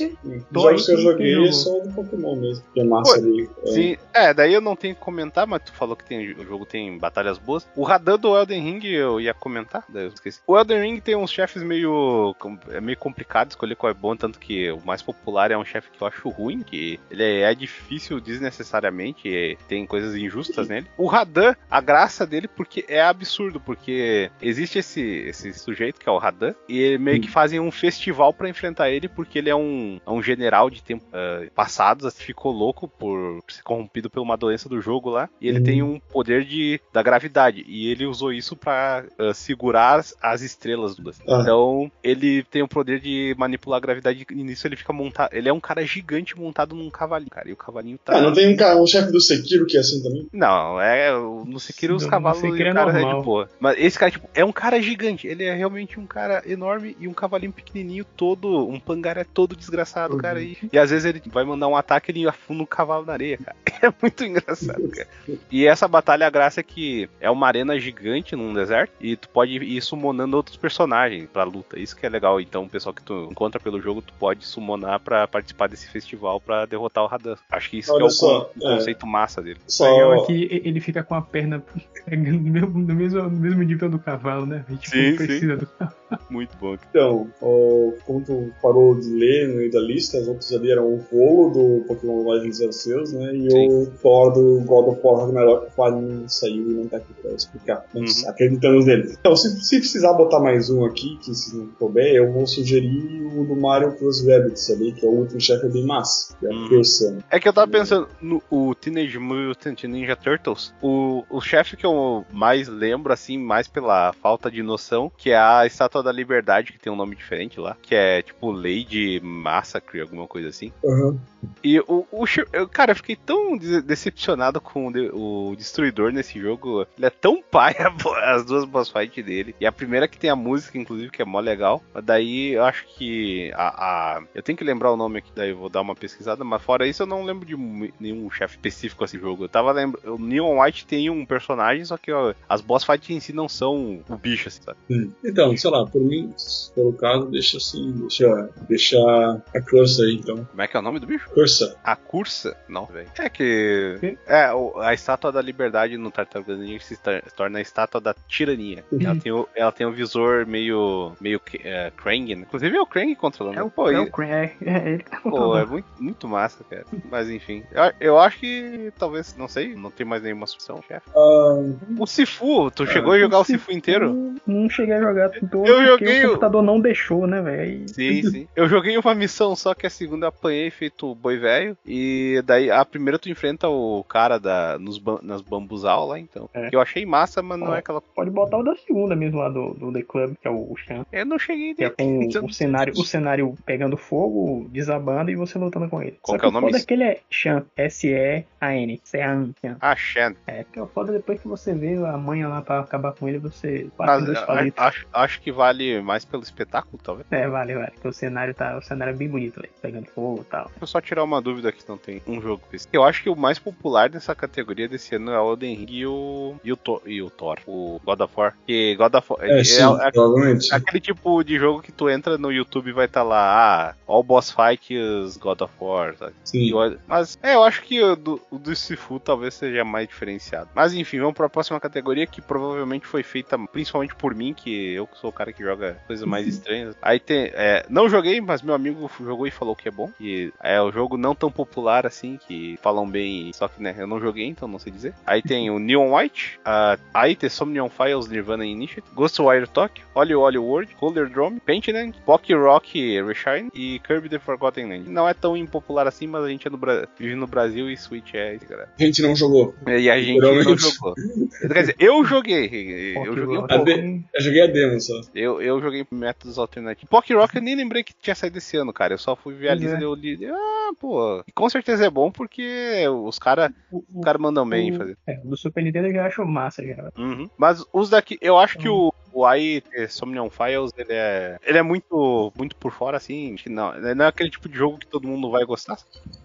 dos jogos que eu joguei é só o do Pokémon mesmo. Que é massa ali. É. Sim, é, daí eu não tenho que comentar, mas tu falou que tem, o jogo tem batalhas boas. O Radan do Elden Ring eu ia comentar, daí eu esqueci. O Elden Ring tem uns chefes meio, é meio complicado escolher qual é bom, tanto que o mais popular é um chefe que eu acho ruim, que ele é, é difícil desnecessariamente, e tem coisas injustas nele. O Radan, a graça dele porque é absurdo, porque existe esse, esse sujeito que é o Radan, e ele meio que fazem um festival pra enfrentar ele, porque ele é um, é um general de tempo ah, passados, assim, ficou louco por ser corrompido por uma doença do jogo lá, e ele Uhum. tem um poder de, da gravidade, e ele usou isso pra ah, segurar as, as estrelas do. Ah. Então, ele tem o poder de manipular a gravidade, e nisso ele fica montado, ele é um cara gigante montado num cavalinho, cara, e o cavalinho tá... Ah, não tem um, cara, um chefe do Sekiro que é assim também? Não, é. No Sekiro os cavalos Sekiro e é o cara é normal. de boa. Mas esse cara, tipo, é um cara gigante. Ele é realmente um cara enorme e um cavalinho pequenininho todo. Um pangaré todo desgraçado, Uhum. cara. E, e às vezes ele vai mandar um ataque e ele afunda um cavalo na areia, cara. É muito engraçado, cara. E essa batalha, a graça é que é uma arena gigante num deserto e tu pode ir summonando outros personagens pra luta. Isso que é legal. Então, o pessoal que tu encontra pelo jogo, tu pode summonar pra participar desse festival pra derrotar o Radan. Acho que isso que é o, só, o é. conceito massa dele. Só. legal é que ele fica com a perna pegando no mesmo, no mesmo, no mesmo nível do cavalo, né? E, tipo, Sim, não precisa do Muito bom. Então, o, como tu parou de ler no meio da lista, os outros ali eram o Volo do Pokémon Legends Arceus, né? E Sim. o Thor do God of War Ragnarok, que o Farin saiu e não tá aqui pra explicar. Mas Uhum. acreditamos nele. Então, se, se precisar botar mais um aqui, que se não couber, eu vou sugerir o do Mario Plus Rabbits ali, que é o último chefe bem massa, que é Uhum. É que eu tava pensando no o Teenage Mutant Ninja Turtles, o, o chefe que eu mais lembro, assim, mais pela falta de noção, que é a Estátua da Liberdade, que tem um nome diferente lá, que é tipo Lady Massacre, alguma coisa assim. Uhum. E o, o eu, cara, eu fiquei tão de- decepcionado com o, o Destruidor nesse jogo. Ele é tão paia, as duas boss fights dele. E a primeira que tem a música, inclusive, que é mó legal. Daí eu acho que a, a- Eu tenho que lembrar o nome aqui, daí eu vou dar uma pesquisada. Mas fora isso, eu não lembro de nenhum chefe específico desse jogo. Eu tava lembrando. O Neon White tem um personagem, só que ó, as boss fights em si não são o bicho, assim, sabe? Então, sei lá, por mim, se for o caso, deixa assim, deixa, deixa a Cursa aí, então. Como é que é o nome do bicho? Cursa. A cursa? Não, velho. É que. É, o- a estátua da liberdade no Tartarugas Ninja se tor- se torna a estátua da tirania. Uhum. Ela, tem o, ela tem o visor meio. meio é, Krang, né? Inclusive é o Krang controlando. É o, pô, é e- o Cran, é, é ele que tá pô, é controlando. muito, muito massa, cara. Mas enfim. Eu, eu acho que talvez, não sei, não tem mais nenhuma solução, chefe. Ah, O Sifu, tu chegou a jogar o Sifu inteiro? Não, cheguei a jogar todo Eu joguei o- computador não deixou, né, velho? Sim, sim. Eu joguei uma missão só que a segunda eu apanhei feito boi velho. E daí a primeira tu enfrenta o cara da, nos, nas bambuzal lá, então. É. Que eu achei massa, mas não é aquela. Pode botar o da segunda mesmo lá do, do The Club, que é o, o Chan. Eu não cheguei Que é com o cenário, o cenário pegando fogo, desabando e você lutando com ele. Qual Só que é o o nome foda é disso? que ele é Chan, S-E-A-N. Chan. Ah, Shen. É, que é o foda depois que você vê a manha lá pra acabar com ele, você em dois a- palitos. acho, acho que vale mais pelo espetáculo, talvez. É, vale, vale. Porque o cenário tá. O cenário é bem bonito, velho. Pegando fogo e tal. Eu só tirar uma dúvida que não tem um jogo específico. Eu acho que o mais popular dessa categoria desse ano é o Elden Ring e o, e o, Thor, e o Thor, o God of War. Que God of War É, sim, é- provavelmente. aquele tipo de jogo que tu entra no YouTube e vai estar lá, ah, all boss fights God of War, sabe? Sim. Eu- Mas é, eu acho que o do, o do Sifu talvez seja mais diferenciado. Mas enfim, vamos para a próxima categoria que provavelmente foi feita principalmente por mim, que eu sou o cara que joga coisas mais estranhas. Aí tem. é, não joguei, mas meu amigo jogou e falou que é bom. E é o jogo não tão popular assim, que falam bem, só que né, eu não joguei, então não sei dizer. Aí tem o Neon White, a Aite Somnium Files Nirvana Initiative, Ghostwire Tokyo, Oli Oli World, Colder Drum, Pentland, Pocky Rock Reshine e Kirby The Forgotten Land. Não é tão impopular assim, mas a gente é no Bra- vive no Brasil e Switch é esse, galera. A gente não jogou. E a gente não jogou. Quer dizer, eu joguei. Eu joguei um pouco. Eu joguei a demo só. Eu, eu joguei métodos alternativos. Pock Rock eu nem lembrei que tinha saído esse ano, cara. Eu só fui ver a lista é. e eu li. Ah, pô. E com certeza é bom porque os caras cara mandam bem em fazer. É, o do Super Nintendo eu já acho massa já. Uhum. Mas os daqui, eu acho que o, o AI Somnium Files, ele é, ele é muito, muito por fora, assim. Não, não é aquele tipo de jogo que todo mundo vai gostar.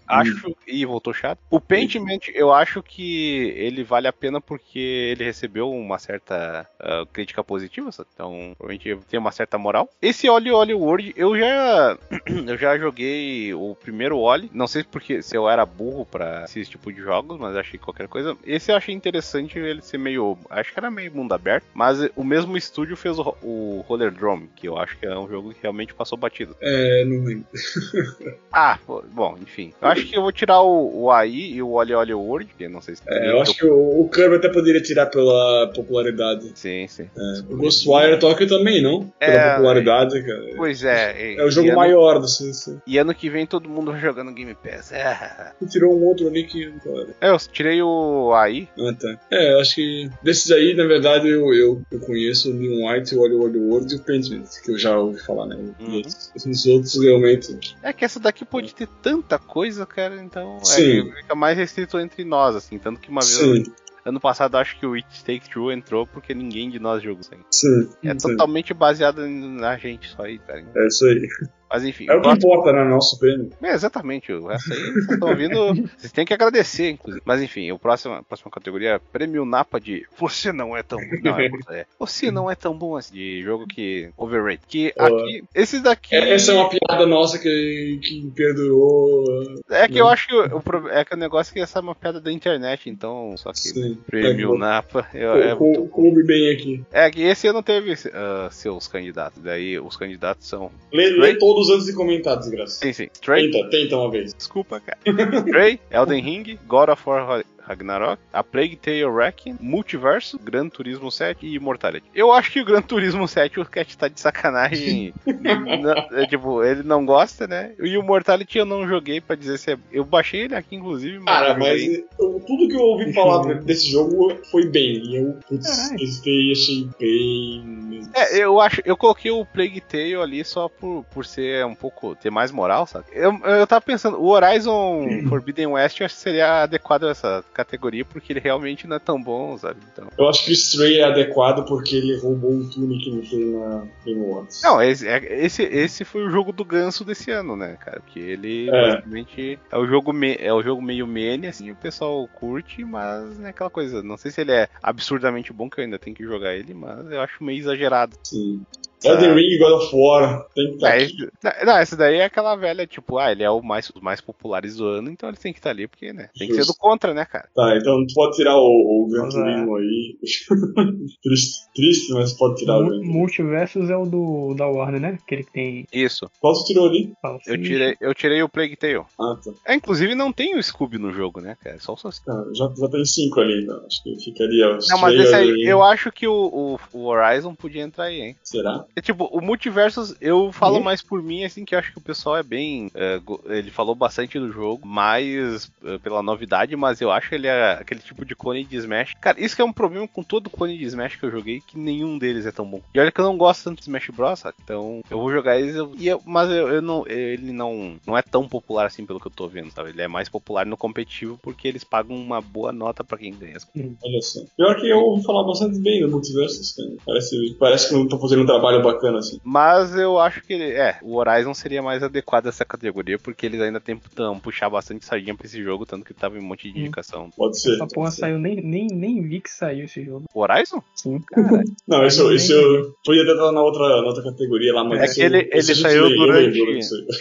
Acho, e voltou chato. O Pentiment, eu acho que ele vale a pena porque ele recebeu uma certa ah, crítica positiva, então provavelmente tem uma certa moral. Esse Oli Oli World, eu já, eu já joguei o primeiro Oli, não sei porque se eu era burro pra esse tipo de jogos, mas achei qualquer coisa. Esse eu achei interessante ele ser meio, acho que era meio mundo aberto, mas o mesmo estúdio fez o, o Roller Drum, que eu acho que é um jogo que realmente passou batido. É, não lembro. Ah, bom, enfim. Eu acho que eu vou tirar o, o AI e o Oli Oli World, que não sei se É, eu acho que o, o Kirby até poderia tirar pela popularidade. Sim, sim. É, o Ghostwire Tokyo também, não? Pela É, popularidade, cara. Pois é. e- É o jogo ano- maior do CC. E ano que vem todo mundo vai jogando Game Pass. É. Tu tirou um outro ali que. É, eu tirei o AI. Ah, tá. É, eu acho que desses aí, na verdade, eu, eu, eu conheço o Neon White, o Oli Oli World e o Pentiment, que eu já ouvi falar, né? Uhum. E esses outros realmente. É que essa daqui pode ter tanta coisa, cara, então Sim. é, fica mais restrito entre nós, assim. Tanto que uma vez, Sim, ano passado, acho que o It Take Two entrou porque ninguém de nós jogou aí. sim. É sim. totalmente baseado na gente só aí, cara. É isso aí. Mas enfim. É o que próximo- importa, né? Nosso prêmio. É, exatamente, resto aí vocês estão ouvindo. Vocês têm que agradecer, inclusive. Mas enfim, o próximo, a próxima categoria é Prêmio Napa de Você não é tão bom. Não, é, é, Você não é tão bom assim, de jogo que overrated. Que aqui. Esses daqui. É, essa é uma piada nossa que, que perdurou. É que eu acho que o, o é que o negócio é que essa é uma piada da internet, então. Só que Sim. Prêmio É, Napa. eu- é, muito- cou- coube bem aqui. é que esse ano teve ah, seus candidatos. Daí os candidatos são. Lê, lê todos antes de comentar, desgraça. Sim, sim. Stray, Tenta, tenta uma vez. Desculpa, cara. Stray, Elden Ring, God of War Ragnarok, A Plague Tale Wrecking, Multiverso, Gran Turismo 7 e Immortality. Eu acho que o Gran Turismo 7 o Cat tá de sacanagem. Não, é, tipo, ele não gosta, né? E o Mortality eu não joguei pra dizer se é. Eu baixei ele aqui, inclusive, mas. Cara, mas eu- tudo que eu ouvi falar desse jogo foi bem. E eu, putz, testei e achei bem. É, eu acho, eu coloquei o Plague Tale ali só por, por ser um pouco, ter mais moral, sabe? Eu, eu tava pensando, o Horizon Forbidden West eu acho que seria adequado a essa categoria, porque ele realmente não é tão bom, sabe? Então. Eu acho que o Stray é adequado porque ele roubou um túnel que não tem na Game. Não, esse, é- esse, esse foi o jogo do ganso desse ano, né, cara? Porque ele É. basicamente é o jogo me- é o jogo meio mene, assim, o pessoal curte, mas é aquela coisa. Não sei se ele é absurdamente bom, que eu ainda tenho que jogar ele, mas eu acho meio exagerado. Sim. Elden Ring e God of War tem que estar É, aqui. esse- não, essa daí é aquela velha, tipo, ah, ele é o mais, os mais populares do ano, então ele tem que estar ali, porque, né? Tem que ser do Justo. contra, né, cara? Tá, então tu pode tirar o, o Gran lá. Turismo aí. triste, triste, mas pode tirar o Gran Turismo. Multiversus é o do da Warner, né? Aquele que tem. Isso. Qual tu tirou ali? Eu tirei, eu tirei o Plague Tale. Ah, tá. É, inclusive não tem o Scooby no jogo, né, cara? É só o Saci. Ah, já, já tem cinco ali, então. Acho que ficaria. o Não, mas esse aí, Ring. eu acho que o, o, o Horizon podia entrar aí, hein? Será? É tipo, o Multiversus, eu falo Uhum. mais por mim, assim, que eu acho que o pessoal é bem. é, ele falou bastante do jogo, mais é, pela novidade, mas eu acho que ele é aquele tipo de clone de Smash. Cara, isso que é um problema com todo clone de Smash que eu joguei, que nenhum deles é tão bom. E olha que eu não gosto tanto de Smash Bros, sabe? Então, eu vou jogar eles, eu- e eu- mas eu, eu não, ele não, não é tão popular assim pelo que eu tô vendo, sabe? Ele é mais popular no competitivo porque eles pagam uma boa nota pra quem ganha. Olha só. Pior que eu ouvi falar bastante bem do Multiversus, cara. Parece, parece que eu tô fazendo um trabalho bacana, assim. Mas eu acho que ele, é, o Horizon seria mais adequado a essa categoria, porque eles ainda tentam puxar bastante sardinha pra esse jogo, tanto que tava em um monte de Hum. indicação. Pode ser. Essa porra saiu, nem, nem, nem vi que saiu esse jogo. O Horizon? Sim. Não, esse, eu- esse eu podia estado na outra, na outra categoria lá, mas É que ele- ele saiu durante-.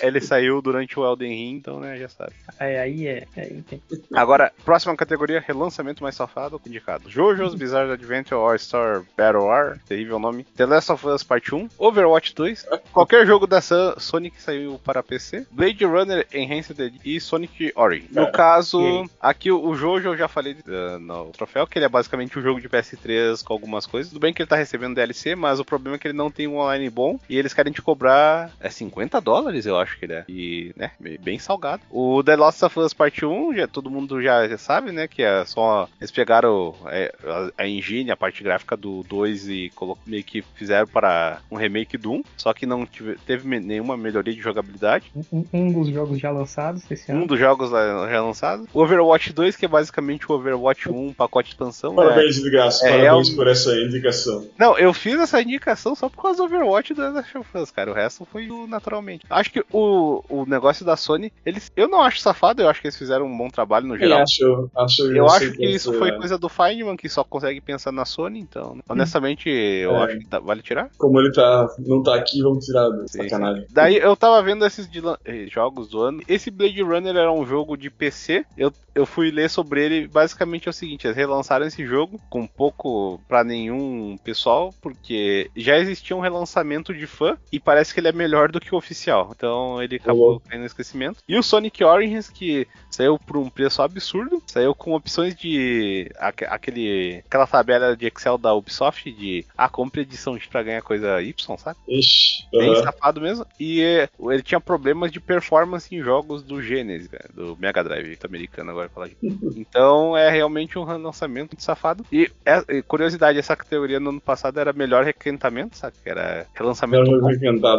Ele saiu durante o Elden Ring, então, né, já sabe. Aí, aí é. Aí tem. Agora, próxima categoria, relançamento mais safado, indicado. JoJo's Bizarre Adventure All-Star Battle War, terrível nome. The Last of Us Part 1, Overwatch 2, qualquer jogo da Sa- Sonic saiu para PC, Blade Runner Enhanced Edition e Sonic Origin. No É. caso, aqui o Jojo eu já falei uh, no troféu, que ele é basicamente um jogo de PS3 com algumas coisas. Tudo bem que ele tá recebendo DLC, mas o problema é que ele não tem um online bom e eles querem te cobrar é 50 dólares, eu acho que ele é. E, né, bem salgado. O The Last of Us Part 1, já, todo mundo já, já sabe, né, que é só eles pegaram é, a, a engine, a parte gráfica do 2 e meio que fizeram para um remake do 1, só que não tive- teve nenhuma melhoria de jogabilidade. Um, um dos jogos já lançados esse Um ano. dos jogos já lançado. O Overwatch 2, que é basicamente o Overwatch 1, um pacote de expansão. né? Parabéns, de graça. É, Parabéns é um- por essa indicação. Não, eu fiz essa indicação só por causa do Overwatch e do Last of Us, cara. O resto foi naturalmente. Acho que o, o negócio da Sony, eles. Eu não acho safado, eu acho que eles fizeram um bom trabalho no Eu geral. acho, acho, Eu acho que isso foi coisa do Feynman, que só consegue pensar na Sony, então. né? Honestamente, eu É. acho que tá- vale tirar. Como ele tá, não tá aqui, vamos tirar Sim, sacanagem. Daí eu tava vendo esses eh, jogos do ano. Esse Blade Runner era um jogo de PC. Eu, eu fui ler sobre ele. Basicamente é o seguinte: eles relançaram esse jogo com pouco pra nenhum pessoal, porque já existia um relançamento de fã e parece que ele é melhor do que o oficial. Então ele acabou louco. caindo no esquecimento. E o Sonic Origins, que saiu por um preço absurdo, saiu com opções de aque- aquele aquela tabela de Excel da Ubisoft de a compra edição pra ganhar coisa Y, sabe? Ixi, Bem safado mesmo. E eh, ele tinha problemas de performance em jogos do Genesis, velho, do Mega Drive americano agora falar. Então é realmente um lançamento safado. E, é- curiosidade, essa categoria no ano passado era melhor requentamento, sabe? Que era relançamento.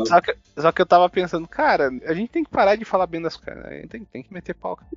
Só que, só que eu tava pensando, cara, a gente tem que parar de falar bem das coisas, né? Tem, tem que meter pau. cara.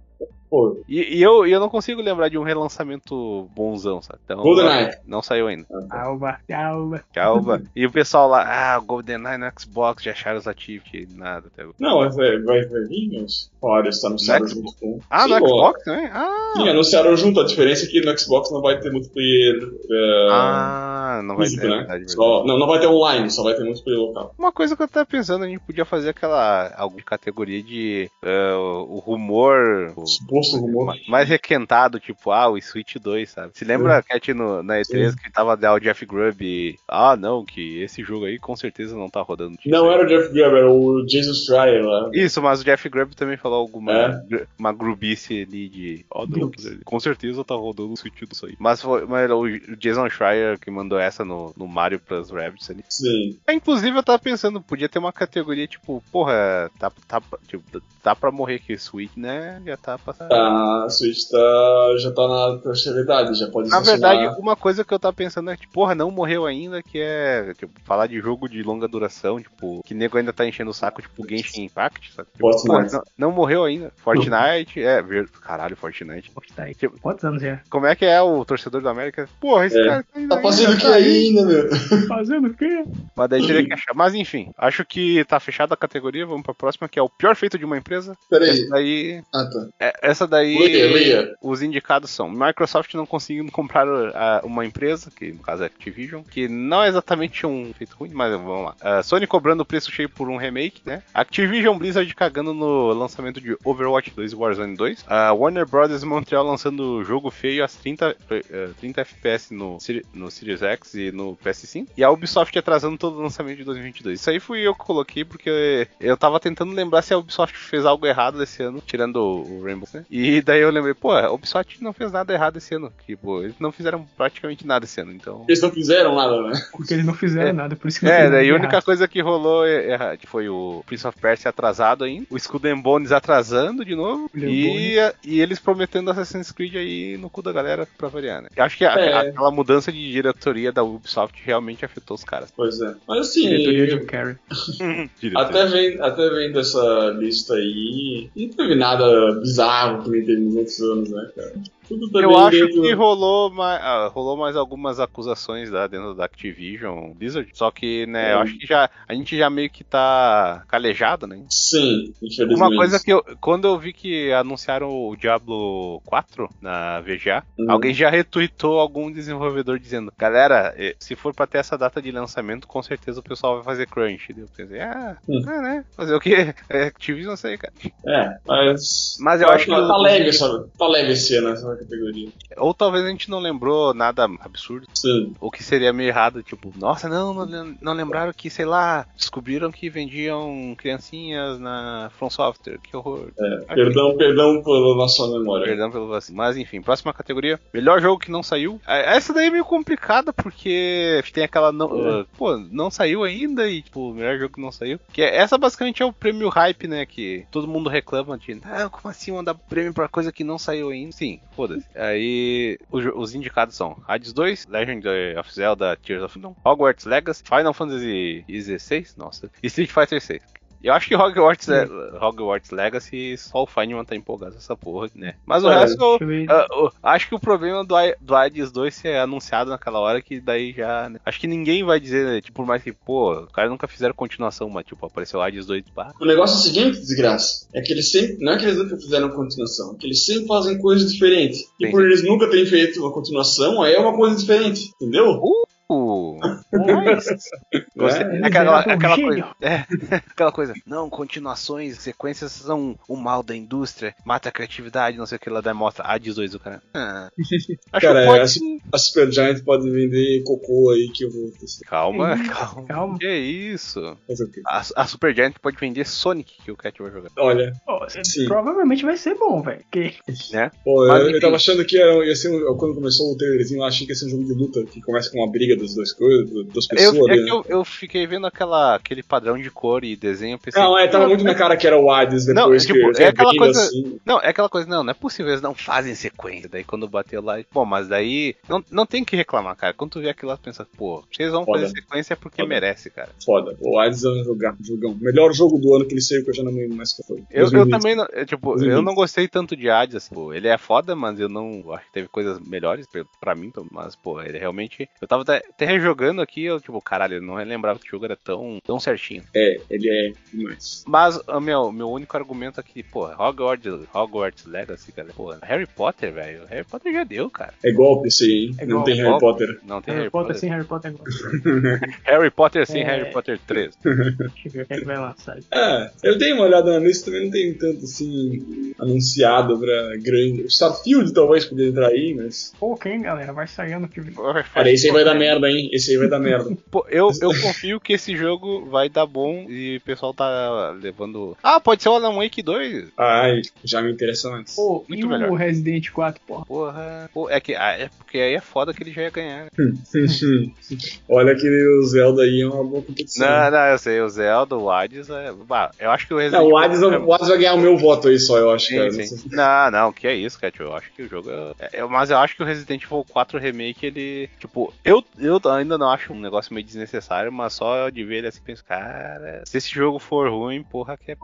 Pô, E, e eu, eu não consigo lembrar de um relançamento bonzão, sabe? Então, GoldenEye. Não saiu ainda. Alba, alba. Tchau, va. E o pessoal lá, ah, GoldenEye no Xbox, já acharam os ativos, nada até agora. não, mas vai, vir uns. Olha, está anunciado No junto com. Ah, Sim, no ó. Xbox também? Ah, Sim, anunciaram junto. A diferença é que no Xbox não vai ter multiplayer. é, ah não vai físico, ter, né? verdade, verdade. Só- não, não vai ter online, só vai ter multiplayer local. Uma coisa que eu tava pensando, a gente podia fazer aquela algo de categoria de eh, o rumor o- Suposto rumor. ma- mais requentado, tipo, ah, o Switch 2, sabe? Se lembra, Cat, no, na E3 que tava lá o Jeff Grubb e, ah, não, que esse jogo aí com certeza não tá rodando. Não era o Jeff Grubb, era o Jason Schreier lá. Isso, mas o Jeff Grubb também falou alguma É? gr- uma grubice ali de. Ó, não, com certeza tá rodando o Switch disso aí. Mas foi mas o Jason Schreier que mandou essa no, no Mario Plus Rabbids ali. Sim. É, Inclusive, eu tava pensando, podia ter uma categoria tipo, porra, tá, tá, tipo, tá pra morrer aqui Switch, né? Já tá passando. Tá, a Switch tá, já tá na terceira idade, já pode Na verdade, uma coisa que eu tava pensando é que, porra, não morreu ainda, que é, tipo, falar de jogo de longa duração, tipo, que nego ainda tá enchendo o saco, tipo, Genshin Impact, sabe? Tipo, Fortnite. porra, não, não morreu ainda. Fortnite, é, ver- caralho, Fortnite. Tá aí. Tipo, Quantos anos já? como é que é o torcedor da América? Porra, esse É. cara tá ainda Tá fazendo o que tá ainda, meu? Fazendo o quê? Mas daí teria que achar. Mas enfim, acho que tá fechada a categoria, vamos pra próxima, que é o pior feito de uma empresa. Peraí. Daí. Ah, tá. é- Essa daí. Leia, leia. Os indicados são Microsoft não conseguindo comprar a- uma empresa, que no caso é Activision, que não é exatamente um feito ruim, mas vamos lá. A Sony cobrando o preço cheio por um remake, né? Activision Blizzard cagando no lançamento de Overwatch 2 e Warzone 2. A Warner Bros. Montreal lançando jogo feio às 30, eh, 30 FPS no, no Series X e no PS5. E a Ubisoft atrasando todo o lançamento de 2022. Isso aí fui eu que coloquei porque eu tava tentando lembrar se a Ubisoft fez algo errado desse ano, tirando o Rainbow, E daí eu lembrei, pô, a Ubisoft não fez nada errado esse ano. Tipo, eles não fizeram praticamente nada esse ano, então. Eles não fizeram nada, né? Porque eles não fizeram É. nada, por isso que não É, daí a única errado. coisa que rolou é- é- foi o Prince of Persia atrasado ainda, o Skull and Bones atrasando de novo, e, e eles prometendo Assassin's Creed aí no cu da galera pra variar, né? Eu acho que a- É. aquela mudança de diretoria da Ubisoft realmente afetou os caras. Pois é. Mas assim, Diretoria Jim Carrey. Diretoria. até, vendo, até vendo essa lista aí, não teve nada bizarro que nem teve nos outros anos, né, cara? Tudo também Eu acho dentro- que rolou mais, ah, rolou mais algumas acusações lá dentro da Activision Blizzard. Só que, né, eu Hum. acho que já a gente já meio que tá calejado, né? Sim, infelizmente. Uma coisa que eu, quando eu vi que anunciaram o Diablo 4 na VGA, Hum. alguém já retweetou algum desenvolvedor dizendo: Galera, eh, se for pra ter essa data de lançamento, com certeza o pessoal vai fazer crunch. Eu pensei, ah, Hum. ah, né? Fazer o quê? É Activision, não sei, cara. É, mas. Mas eu acho que tá, tá leve, essa, tá leve esse ano essa categoria. Ou talvez a gente não lembrou nada absurdo. Sim. O que seria meio errado, tipo, nossa, não, não, lem- não lembraram que, sei lá, descobriram que vendiam criancinhas na From Software, que horror. Ok. Perdão, perdão pela nossa memória. Perdão pelo vacilo. Mas enfim, próxima categoria. Melhor jogo que não saiu. É, Essa daí é meio complicada porque tem aquela. Não, É. pô, não saiu ainda e, tipo, melhor jogo que não saiu. Que é- essa basicamente é o prêmio hype, né? Que todo mundo reclama de. Ah, como assim mandar prêmio pra coisa que não saiu ainda? Sim, foda-se. Aí o jo- os indicados são Hades 2, Legend of Zelda Tears of Kingdom, Hogwarts Legacy, Final Fantasy XVI, nossa, e Street Fighter 6. Eu acho que Hogwarts, é, Hogwarts Legacy só o Feynman tá empolgado com essa porra, né? Mas o É, resto, eu, eu o- acho que o problema do, do Hades 2 ser anunciado naquela hora que daí já. né? Acho que ninguém vai dizer, né, tipo, por mais que, pô, os caras nunca fizeram continuação, mas tipo, apareceu o Hades 2, pá. O negócio é o seguinte, desgraça. É que eles sempre. Não é que eles nunca fizeram continuação, é que eles sempre fazem coisas diferentes. E Sim, por sim. eles nunca terem feito uma continuação, aí é uma coisa diferente, entendeu? Uh, Nice. Gostei. É, É aquela, aquela coisa. É, aquela coisa. Não, continuações, sequências são o mal da indústria, mata a criatividade, não sei o que lá, daí mostra Hades 2 do cara. Ah, acho Cara, que pode é, sim. A Supergiant pode vender cocô aí que eu vou testar. Calma, Ih, calma. calma. Que isso? A, a Supergiant pode vender Sonic que o Cat vai jogar. Olha, Sim. provavelmente vai ser bom, velho. Porque Né? pô, Mas, eu, eu tava achando que era, ia ser um, quando começou o trailerzinho, eu achei que ia ser um jogo de luta que começa com uma briga das duas coisas, das pessoas Eu, é que né? eu, eu fiquei vendo aquela, aquele padrão de cor e desenho, pensei. Não, é, tava muito na cara que era o Hades Não, depois tipo, que é aquela coisa- assim. Não, é aquela coisa, não, não é possível, eles não fazem sequência. Daí quando bateu lá, pô, mas daí não, não tem que reclamar, cara. Quando tu vê aquilo lá, tu pensa, pô, vocês vão Foda. fazer sequência porque Foda. merece, cara. Foda. O Hades é um jogão, jogão. Melhor jogo do ano que ele saiu, que eu já não lembro mais qual foi. Eu, eu 2020. também, não, é, tipo, 2020. eu não gostei tanto de Hades, assim, pô, ele é foda, mas eu não, acho que teve coisas melhores pra, pra mim, então, mas, pô, ele realmente, eu tava até, até rejogando aqui, eu, tipo, caralho, eu não lembrava que o jogo era tão, tão certinho. É, ele é demais. Mas, o meu, meu único argumento aqui, pô, Hogwarts, Hogwarts Legacy, cara, pô, Harry Potter, velho, Harry Potter já deu, cara. É golpe esse aí, hein? É não golpe. tem Harry Golpe. Potter. Não tem Harry Potter sim, Harry Potter agora. Harry Potter sim, É. Harry Potter 3. Deixa eu ver o que é que vai lançar. É, eu dei uma olhada na lista, também não tem tanto assim anunciado pra grande. O Starfield talvez poderia entrar aí, mas. Pô, quem, galera? Vai sair ano que vem. Esse aí vai dar merda, hein? Esse aí vai dar merda. Pô, eu, eu confio que esse jogo vai dar bom e o pessoal tá levando. Ah, pode ser o Alan Wake 2. Ai, já me interessa mais. Pô, Muito e melhor. o Resident 4, porra? Porra. Pô, é que ah, é porque aí é foda que ele já ia ganhar. né? Olha que o Zelda aí é uma boa competição. Não, não, eu sei, o Zelda, o Hades, é. bah, eu acho que o Resident Não, o Hades, é- o Hades vai ganhar o meu voto aí só, eu acho, Sim, cara. sim. Não sei Não, não, que é isso, Cat. Eu acho que o jogo é... é- Mas eu acho que o Resident Evil 4 Remake, ele. Tipo, eu, eu ainda não acho um negócio meio desnecessário, mas só de ver ele assim, penso, cara, se esse jogo for ruim, porra, que é.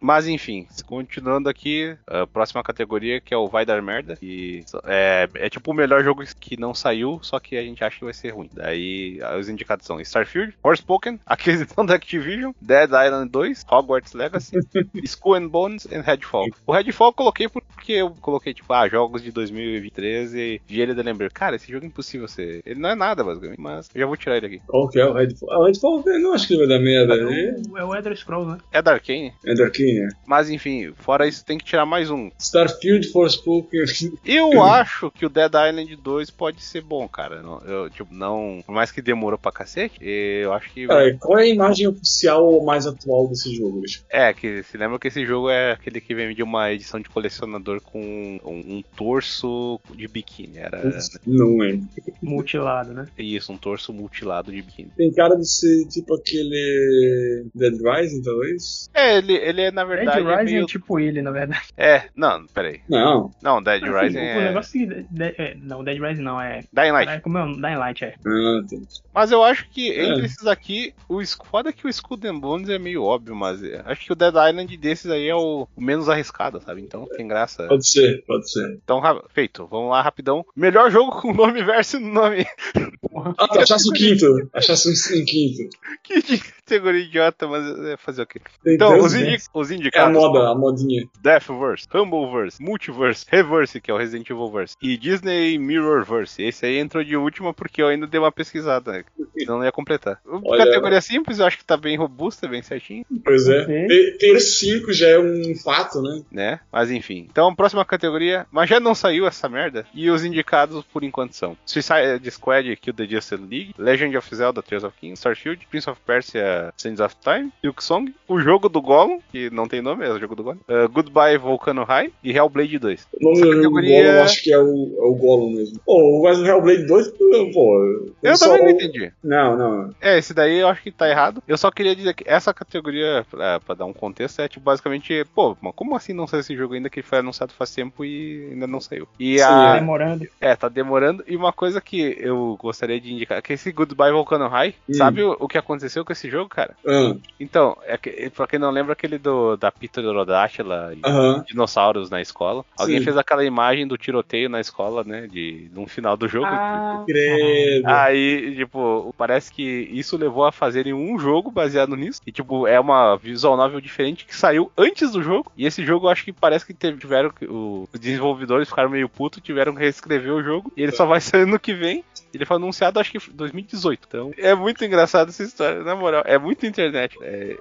Mas enfim, continuando aqui, a próxima categoria que é o Vai Dar Merda. E é, é tipo o melhor jogo que não saiu, só que a gente acha que vai ser ruim. Daí os indicados são Starfield, Forspoken, aquisição da Activision, Dead Island 2, Hogwarts Legacy, Skull and Bones e Redfall. O Redfall eu coloquei porque eu coloquei, tipo, ah, jogos de 2023 e vi ele e lembrei, cara, esse jogo é impossível ser. Ele não é nada, basicamente, mas eu já vou tirar ele aqui. Qual que é o Redfall? Ah, o Redfall eu não acho que ele vai dar merda. É o- É o Elder Scrolls, né? É da Arkane, é da Arkane, né? mas enfim, fora isso tem que tirar mais um. Starfield, Forspoken. Eu acho que o Dead Island 2 pode ser bom, cara. Não- Eu, tipo, não. Por mais que demorou pra cacete, eu acho que. Cara, qual é a imagem oficial mais atual desse jogo? É, que se lembra que esse jogo é aquele que vem de uma edição de colecionador com um, um torso de biquíni. Era Não lembro. Mutilado, né? isso, um torso mutilado de biquíni. Tem cara de ser tipo aquele Dead Rising, talvez? É, ele, ele é na Dead verdade. é, Rising meio... é tipo ele, na verdade. é, não, peraí. Não. Não, Dead Assim, Rising o, o é. negócio que. de- é, não, Dead Rising não, é. Dying Light. Caralho, como é o Dying Light, é. Ah, tá. Mas eu acho que É. entre esses aqui, o foda é que o Skull and Bones é meio óbvio, mas é, acho que o Dead Island desses aí é o, o menos arriscado, sabe? Então tem graça. Pode ser, pode ser. Então, feito. Vamos lá, rapidão. Melhor jogo com nome versus nome. Ah, tá, achasse o quinto. Achasse um quinto. que categoria idiota, mas é fazer o quê? Então, os, Deus. indi os É a indicados. moda, a modinha. Deathverse, Humbleverse, Multiverse, Reverse, que é o Resident Evil Verse, e Disney Mirrorverse. Esse aí entrou de última porque eu ainda dei uma pesquisada, né? senão não ia completar. Olha- Categoria simples, eu acho que tá bem robusta, bem certinho, Pois é. Ok. Ter, ter cinco já é um fato, né? né? Mas enfim. Então, próxima categoria, mas já não saiu essa merda. E os indicados por enquanto são Suicide Squad, Kill the Justice League, Legend of Zelda, Tears of Kingdom, Starfield, Prince of Persia, Sands of Time, Silk Song, o jogo do Gollum, que não tem nome, é o jogo do Gollum, uh, Goodbye Volcano High e Hellblade 2. O nome Essa do categoria- Gollum eu acho que é o, é o Gollum mesmo. Pô, mas o Hellblade 2, pô. Eu só- também não entendi. Não, não. É, esse daí eu acho que tá errado. Eu só queria dizer que essa categoria, pra, pra dar um contexto, é tipo basicamente, pô, mas como assim não saiu esse jogo ainda que foi anunciado faz tempo e ainda não saiu? E Sim, a. Demorando. É, tá demorando. E uma coisa que eu gostaria de indicar, que esse Goodbye Volcano High, Hum. sabe o, o que aconteceu com esse jogo, cara? Ah, Então, é que, pra quem não lembra aquele do da Pterodátila e dinossauros na escola, alguém Sim. fez aquela imagem do tiroteio na escola, né, de no final do jogo. Ah, Credo. Aí, tipo, parece que isso levou a fazerem um jogo baseado nisso. E, tipo, é uma visual novel diferente que saiu antes do jogo. E esse jogo, acho que parece que teve- tiveram. o- os desenvolvedores ficaram meio putos, tiveram que reescrever o jogo. E ele só vai sair no que vem. Ele foi anunciado, acho que em 2018. Então, é muito engraçado essa história, na moral. É muito internet. É.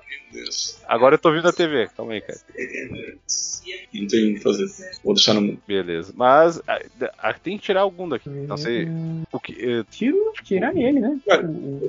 Agora eu tô vindo a TV. Calma aí, cara. Não tem o que fazer. Vou deixar no. Beleza. Mas a- a- tem que tirar algum daqui. Não sei. O que. eh, Tiro, tirar ele, né? Cara,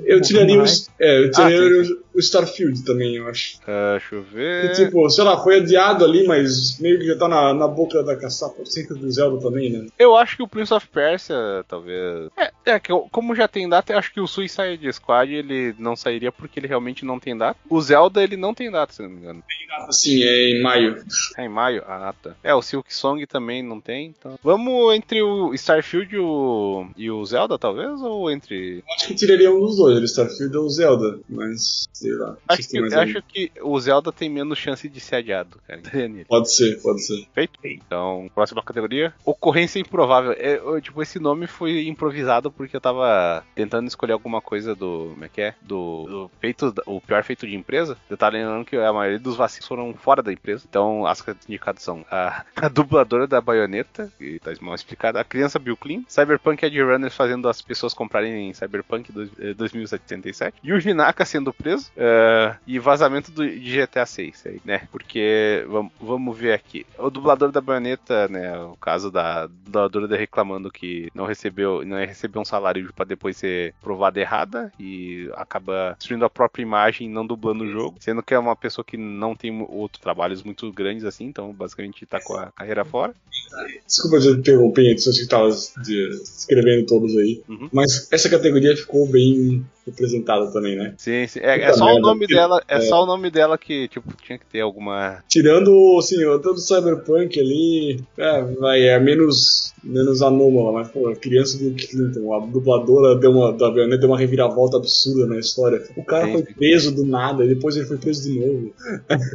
Eu o tiraria, os, é, eu tiraria Ah, o- o Starfield também, eu acho. ah, deixa eu E, ver. tipo, sei lá, foi adiado ali, mas meio que já tá na, na boca da caçapa sempre do Zelda também, né? Eu acho que o Prince of Persia, talvez. É, é que eu- como já tem data, eu acho que o Suicide Squad ele não sairia porque ele realmente não tem data. O Zelda ele não tem data, se não me engano. Assim, é em maio. É em maio? Ah, tá. É, o Silk Song também não tem. Então. Vamos entre o Starfield e o, e o Zelda, talvez? Ou entre. Acho que tiraria um dos dois, o Starfield ou o Zelda, mas sei lá. Acho que, tem acho que o Zelda tem menos chance de ser adiado, cara. Pode ser, pode ser. Feito? Então, próxima categoria. Ocorrência improvável. É, tipo, esse nome foi improvisado porque eu tava tentando escolher alguma coisa do. Como é que é? Do, do feito. O pior feito de empresa. Eu tava lembrando que a maioria dos vacilos foram fora da empresa. Então, as indicadas são a, a dubladora da baioneta, que tá mal explicada, a criança Bill Clean, Cyberpunk Edge Runners fazendo as pessoas comprarem em Cyberpunk dois- eh, 2077, Yuji Naka sendo preso, eh, e vazamento do, de GTA 6, aí, né? Porque, vamos, vamos ver aqui, o dublador da baioneta, né, o caso da dubladora reclamando que não recebeu, não ia receber um salário pra depois ser provada errada e acaba destruindo a própria imagem não dublando o jogo, sendo que é uma pessoa que não tem outros trabalhos muito grandes assim, então basicamente tá com a carreira fora. Desculpa de interromper pessoas que estavam escrevendo todos aí. Uhum. Mas essa categoria ficou bem representada também, né? Sim, sim. É, é só o merda, nome que- dela, é, é. só o nome dela que, tipo, tinha que ter alguma. Tirando, assim, o todo Cyberpunk ali, é, vai, é menos, menos anômala, mas, pô, a criança do Clinton, a dubladora deu uma, da Baioneta deu uma reviravolta absurda na história. O cara Sim, foi sim. preso do nada, e depois ele foi preso de novo.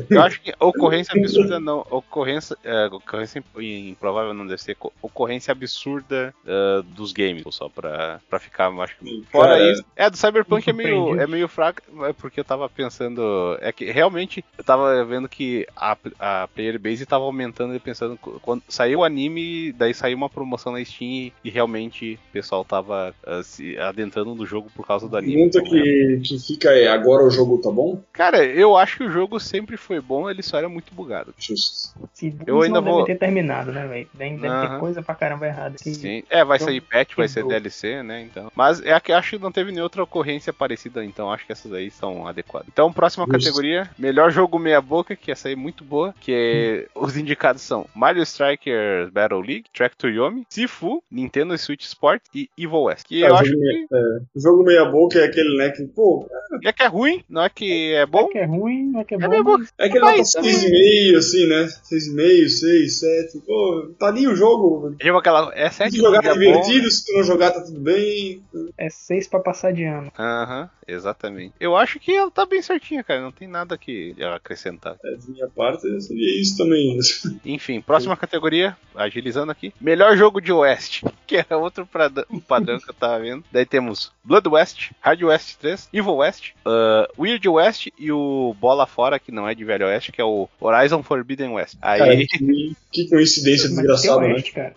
Eu acho que ocorrência absurda não. Ocorrência. É, ocorrência improvável não deve ser. co- Ocorrência absurda ah, dos games, só pra, pra ficar, acho que. Fora isso. É, do Cyberpunk é meio, é meio fraco, é porque eu tava pensando. É que realmente eu tava vendo que a, a player base tava aumentando e pensando. Quando saiu o anime, daí saiu uma promoção na Steam e realmente o pessoal tava ah, se adentrando no jogo por causa do A anime. pergunta é. que, que fica é: agora o jogo tá bom? Cara, eu acho que o jogo sempre foi bom, ele só era muito bugado. Justo. Se Eu ainda não vou- deve ter terminado, né, velho? Deve, deve ter coisa pra caramba errada. aqui. Sim. É, vai Então, sair patch, vai ser. DLC, né? Então. Mas é que acho que não teve nenhuma outra ocorrência parecida, então acho que essas aí são adequadas. Então, próxima Justo. categoria, melhor jogo meia boca, que essa aí é muito boa, que é, os indicados são Mario Strikers Battle League, Track to Yomi, Sifu, Nintendo Switch Sport e Evil West. Que É, eu o acho jogo que O jogo meia boca é aquele, né, que, pô, é que é ruim, não é que é bom. é que é ruim, não é que é, É bom. boca. mas- é aquele nota Mas, 6,5, assim, né? 6,5, 6, 7, pô, tá ali o jogo. Tipo aquela. É Se sério, tu jogar é tá bom. divertido, se tu não jogar tá tudo bem. É seis pra passar de ano. Aham, exatamente. Eu acho que ela tá bem certinha, cara. Não tem nada que acrescentar. É, de minha parte, seria isso também. Enfim, próxima categoria, agilizando aqui. Melhor jogo de Oeste, que é outro prada- padrão que eu tava vendo. Daí temos Blood West, Hard West 3, Evil West, uh, Weird West e o Bola Fora, que não é de Velho Oeste, que é o Horizon Forbidden West. Aí, Cara, que, que coincidência desgraçada, né? cara.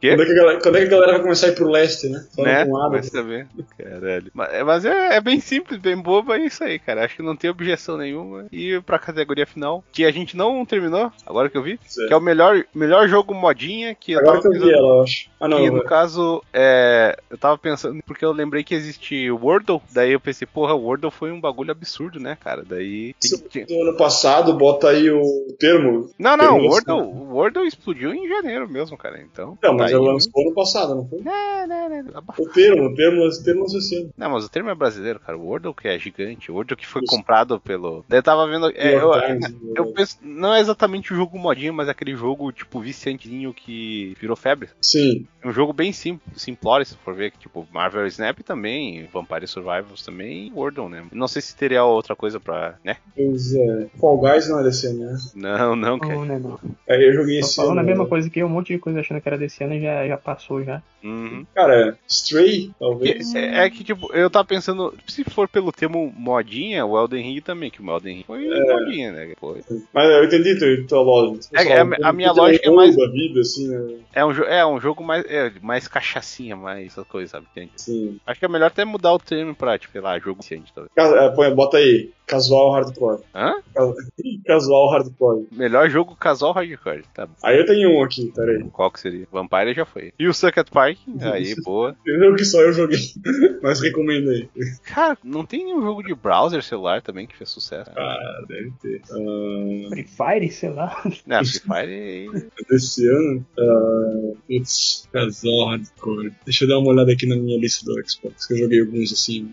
Quando é, que a galera, quando é que a galera vai começar a ir pro leste, né? Fala né? Vai saber. Caralho. Mas, mas é, é bem simples, bem bobo, é isso aí, cara. Acho que não tem objeção nenhuma. E pra categoria final, que a gente não terminou, agora que eu vi, Certo. que é o melhor, melhor jogo modinha que eu Agora tava que eu vi ela, eu acho. Ah, não. que no é- caso, é, eu tava pensando, porque eu lembrei que existe o Wordle, daí eu pensei, porra, o Wordle foi um bagulho absurdo, né, cara? Daí. tem- do ano passado, bota aí o termo. Não, não, o Termo Wordle, o Wordle explodiu em janeiro mesmo, cara. Então. Não, mas tá aí, lançou ano passado, não foi? né, né, né, abafa- O termo, o termo, o termo lançou ano. Não, mas o termo é brasileiro, cara. O Wordle que é gigante, o Wordle que foi Isso. comprado pelo. Eu tava vendo. é, eu, eu penso, não é exatamente o jogo modinho, mas é aquele jogo, tipo, viciantezinho que virou febre. Sim. É um jogo bem simples, simplório, se for ver, que tipo, Marvel Snap também, Vampire Survivors também e Wordle, né? Não sei se teria outra coisa pra, né? Pois é. Fall Guys não é desse ano, né? Não, não, cara. Não, né, não. Aí eu joguei Tô esse falando ano. a mesma né? coisa que eu, um monte de coisa achando que era desse ano e já, já passou já. Uhum. Cara, Stray, talvez. É, é que, tipo, eu tava pensando, se for pelo termo modinha, o Elden Ring também, que o Elden Ring foi modinha, né? Foi. Mas eu entendi tua, tua lógica. É, Pessoal, é, a minha lógica é mais- da vida, assim, né? É um, é um jogo mais, é, mais cachaçinha, mais essa coisa, sabe? Entende? Sim. Acho que é melhor até mudar o termo pra, tipo, sei lá, jogo viciante, talvez. Ca- é, põe- Bota aí, casual hardcore. Hã? Ca- Casual hardcore. Melhor jogo casual hardcore, tá bom. Aí eu tenho um aqui, peraí. Qual que seria? Vampire já foi. E o Suck at Park? Aí, boa. Entendeu que só eu joguei, mas recomendo aí. Cara, não tem nenhum jogo de browser celular também que fez sucesso? Ah, deve ter. Ah, Free Fire, sei lá. Não, Free Fire. desse ano. Ah, putz, hardcore. Deixa eu dar uma olhada aqui na minha lista do Xbox, que eu joguei alguns assim,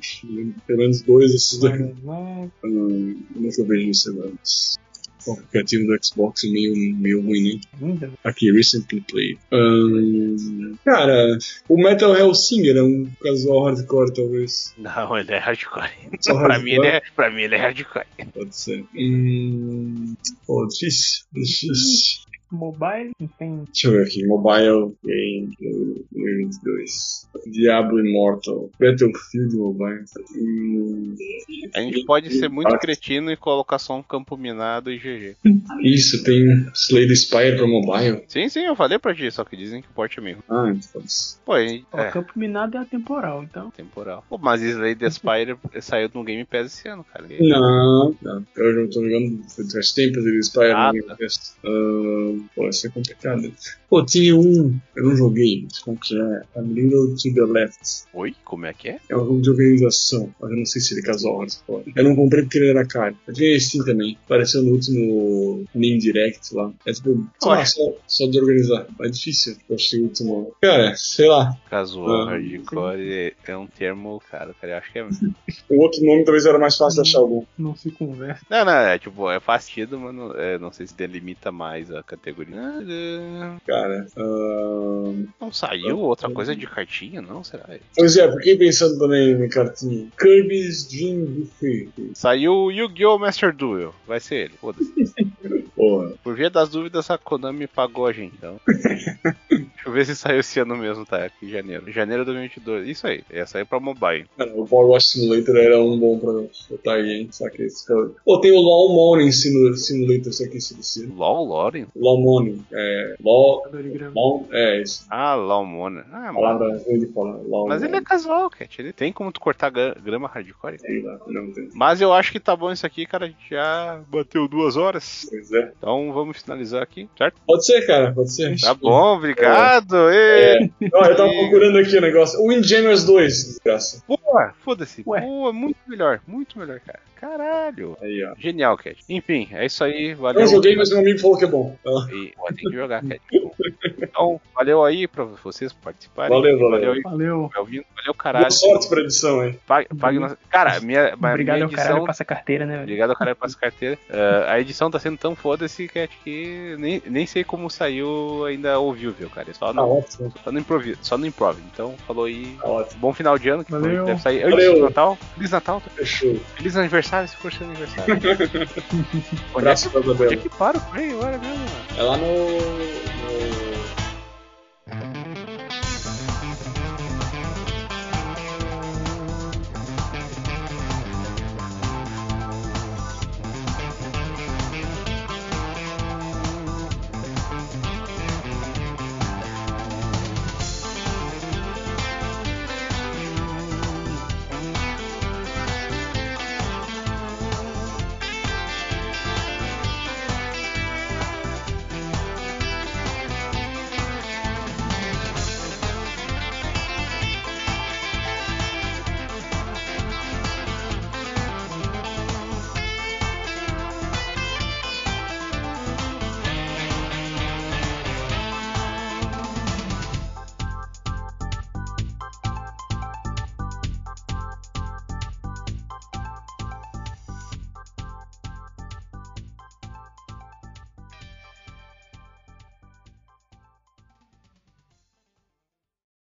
pelo menos dois desses dois. Mas- Hum, como é que eu vejo isso agora? O aplicativo do Xbox meio, meio ruim, né? Aqui, Recently Played. Hum, cara, o Metal Hellsinger é um casual hardcore, talvez. Não, ele é hardcore. Só pra, mim, ele hardcore? é, pra mim ele é hardcore. Pode ser. Hum, pô, difícil. Difícil. Mobile, não tem. Deixa eu ver aqui. Mobile Game 2022. Diablo Immortal. Battlefield Mobile. Hum, A gente pode ser muito cretino e colocar só um campo minado e GG. isso, tem Slay the Spire pra mobile. Sim, sim, eu falei pra ti, só que dizem que o porte é meio. ruim. Ah, então. Pô, Ó, é, Campo Minado é atemporal, então. temporal. Pô, mas Slay the Spire saiu no Game Pass esse ano, cara. Não, não. Eu não tô jogando faz tempo Slay the Spire Ah, no Game tá. Pass. Ah, pô, isso é complicado. Pô, tinha um. Eu não joguei, como que é? A Little to the Left. Oi? Como é que é? É um jogo de organização, mas eu não sei se ele é casual hardcore. Eu não comprei porque ele era caro. Eu tinha esse sim também. Apareceu no último Name Direct lá. É tipo, Ué. só, só de organizar. É difícil. Eu achei o último. Cara, sei lá. Casual, Ah, hardcore é, é um termo, cara, cara, eu acho que é. O outro nome talvez era mais fácil de achar algum. Não se conversa. Não, não, é tipo, é fastidio, mas não, é, não sei se delimita mais a categoria. Ah, Cara. ah, Não saiu outra coisa de cartinha, não? Será? Pois é, fiquei pensando também na cartinha. Kirby's Dream Buffet. Saiu o Yu-Gi-Oh! Master Duel. Vai ser ele, foda-se. Porra. Por via das dúvidas, a Konami pagou a gente, então. Deixa eu ver se saiu esse ano mesmo, tá? Aqui em janeiro. Janeiro de 2022. Isso aí, ia sair pra mobile. Cara, o Power Wash Simulator era um bom pra botar aí, hein? Só que esse cara... Pô, tem o Law Morning Simu- Simulator, só que esse. LOL Loren? Law Morning. É. Law. É, isso. Ah, LOL Mona. Ah, mano. Palavra ruim de falar. Mas ele é casual, Cat. Ele tem como tu cortar gra- grama hardcore. Sei lá, não tem. Mas eu acho que tá bom isso aqui, cara. A gente já bateu duas horas. Pois é. Então vamos finalizar aqui, certo? Pode ser, cara, pode ser. Tá bom, obrigado. Ê. Ó, eu tava procurando aqui o negócio. Windjammers 2, desgraça. Boa, foda-se. Boa, muito melhor, muito melhor, cara. Caralho. Aí, ó. Genial, Cat. Enfim, é isso aí. Valeu. Eu joguei, mas meu amigo falou que é bom. Ah, E, ó, tem que jogar, Cat. Então, valeu aí pra vocês participarem. Valeu, valeu. aí. Valeu. Valeu, valeu caralho. Boa sorte pra edição aí. Pague, pague nossa... Cara, minha, minha Obrigado ao edição... caralho, passa carteira, né? velho? Obrigado ao caralho passa carteira. Ah, a edição tá sendo tão foda-se, Cat, que nem, nem sei como saiu ainda ouviu, viu, cara? É Só no, ótimo. só no improviso. Só no improv. Então, falou aí. Tá ótimo. Bom final de ano, que Valeu. deve sair antes Valeu. do Natal. Feliz Natal. Fechou. Feliz aniversário, se for seu aniversário. onde, é Abraço que, pra onde é que para o Frei agora mesmo? mano? É lá no. Mm-hmm.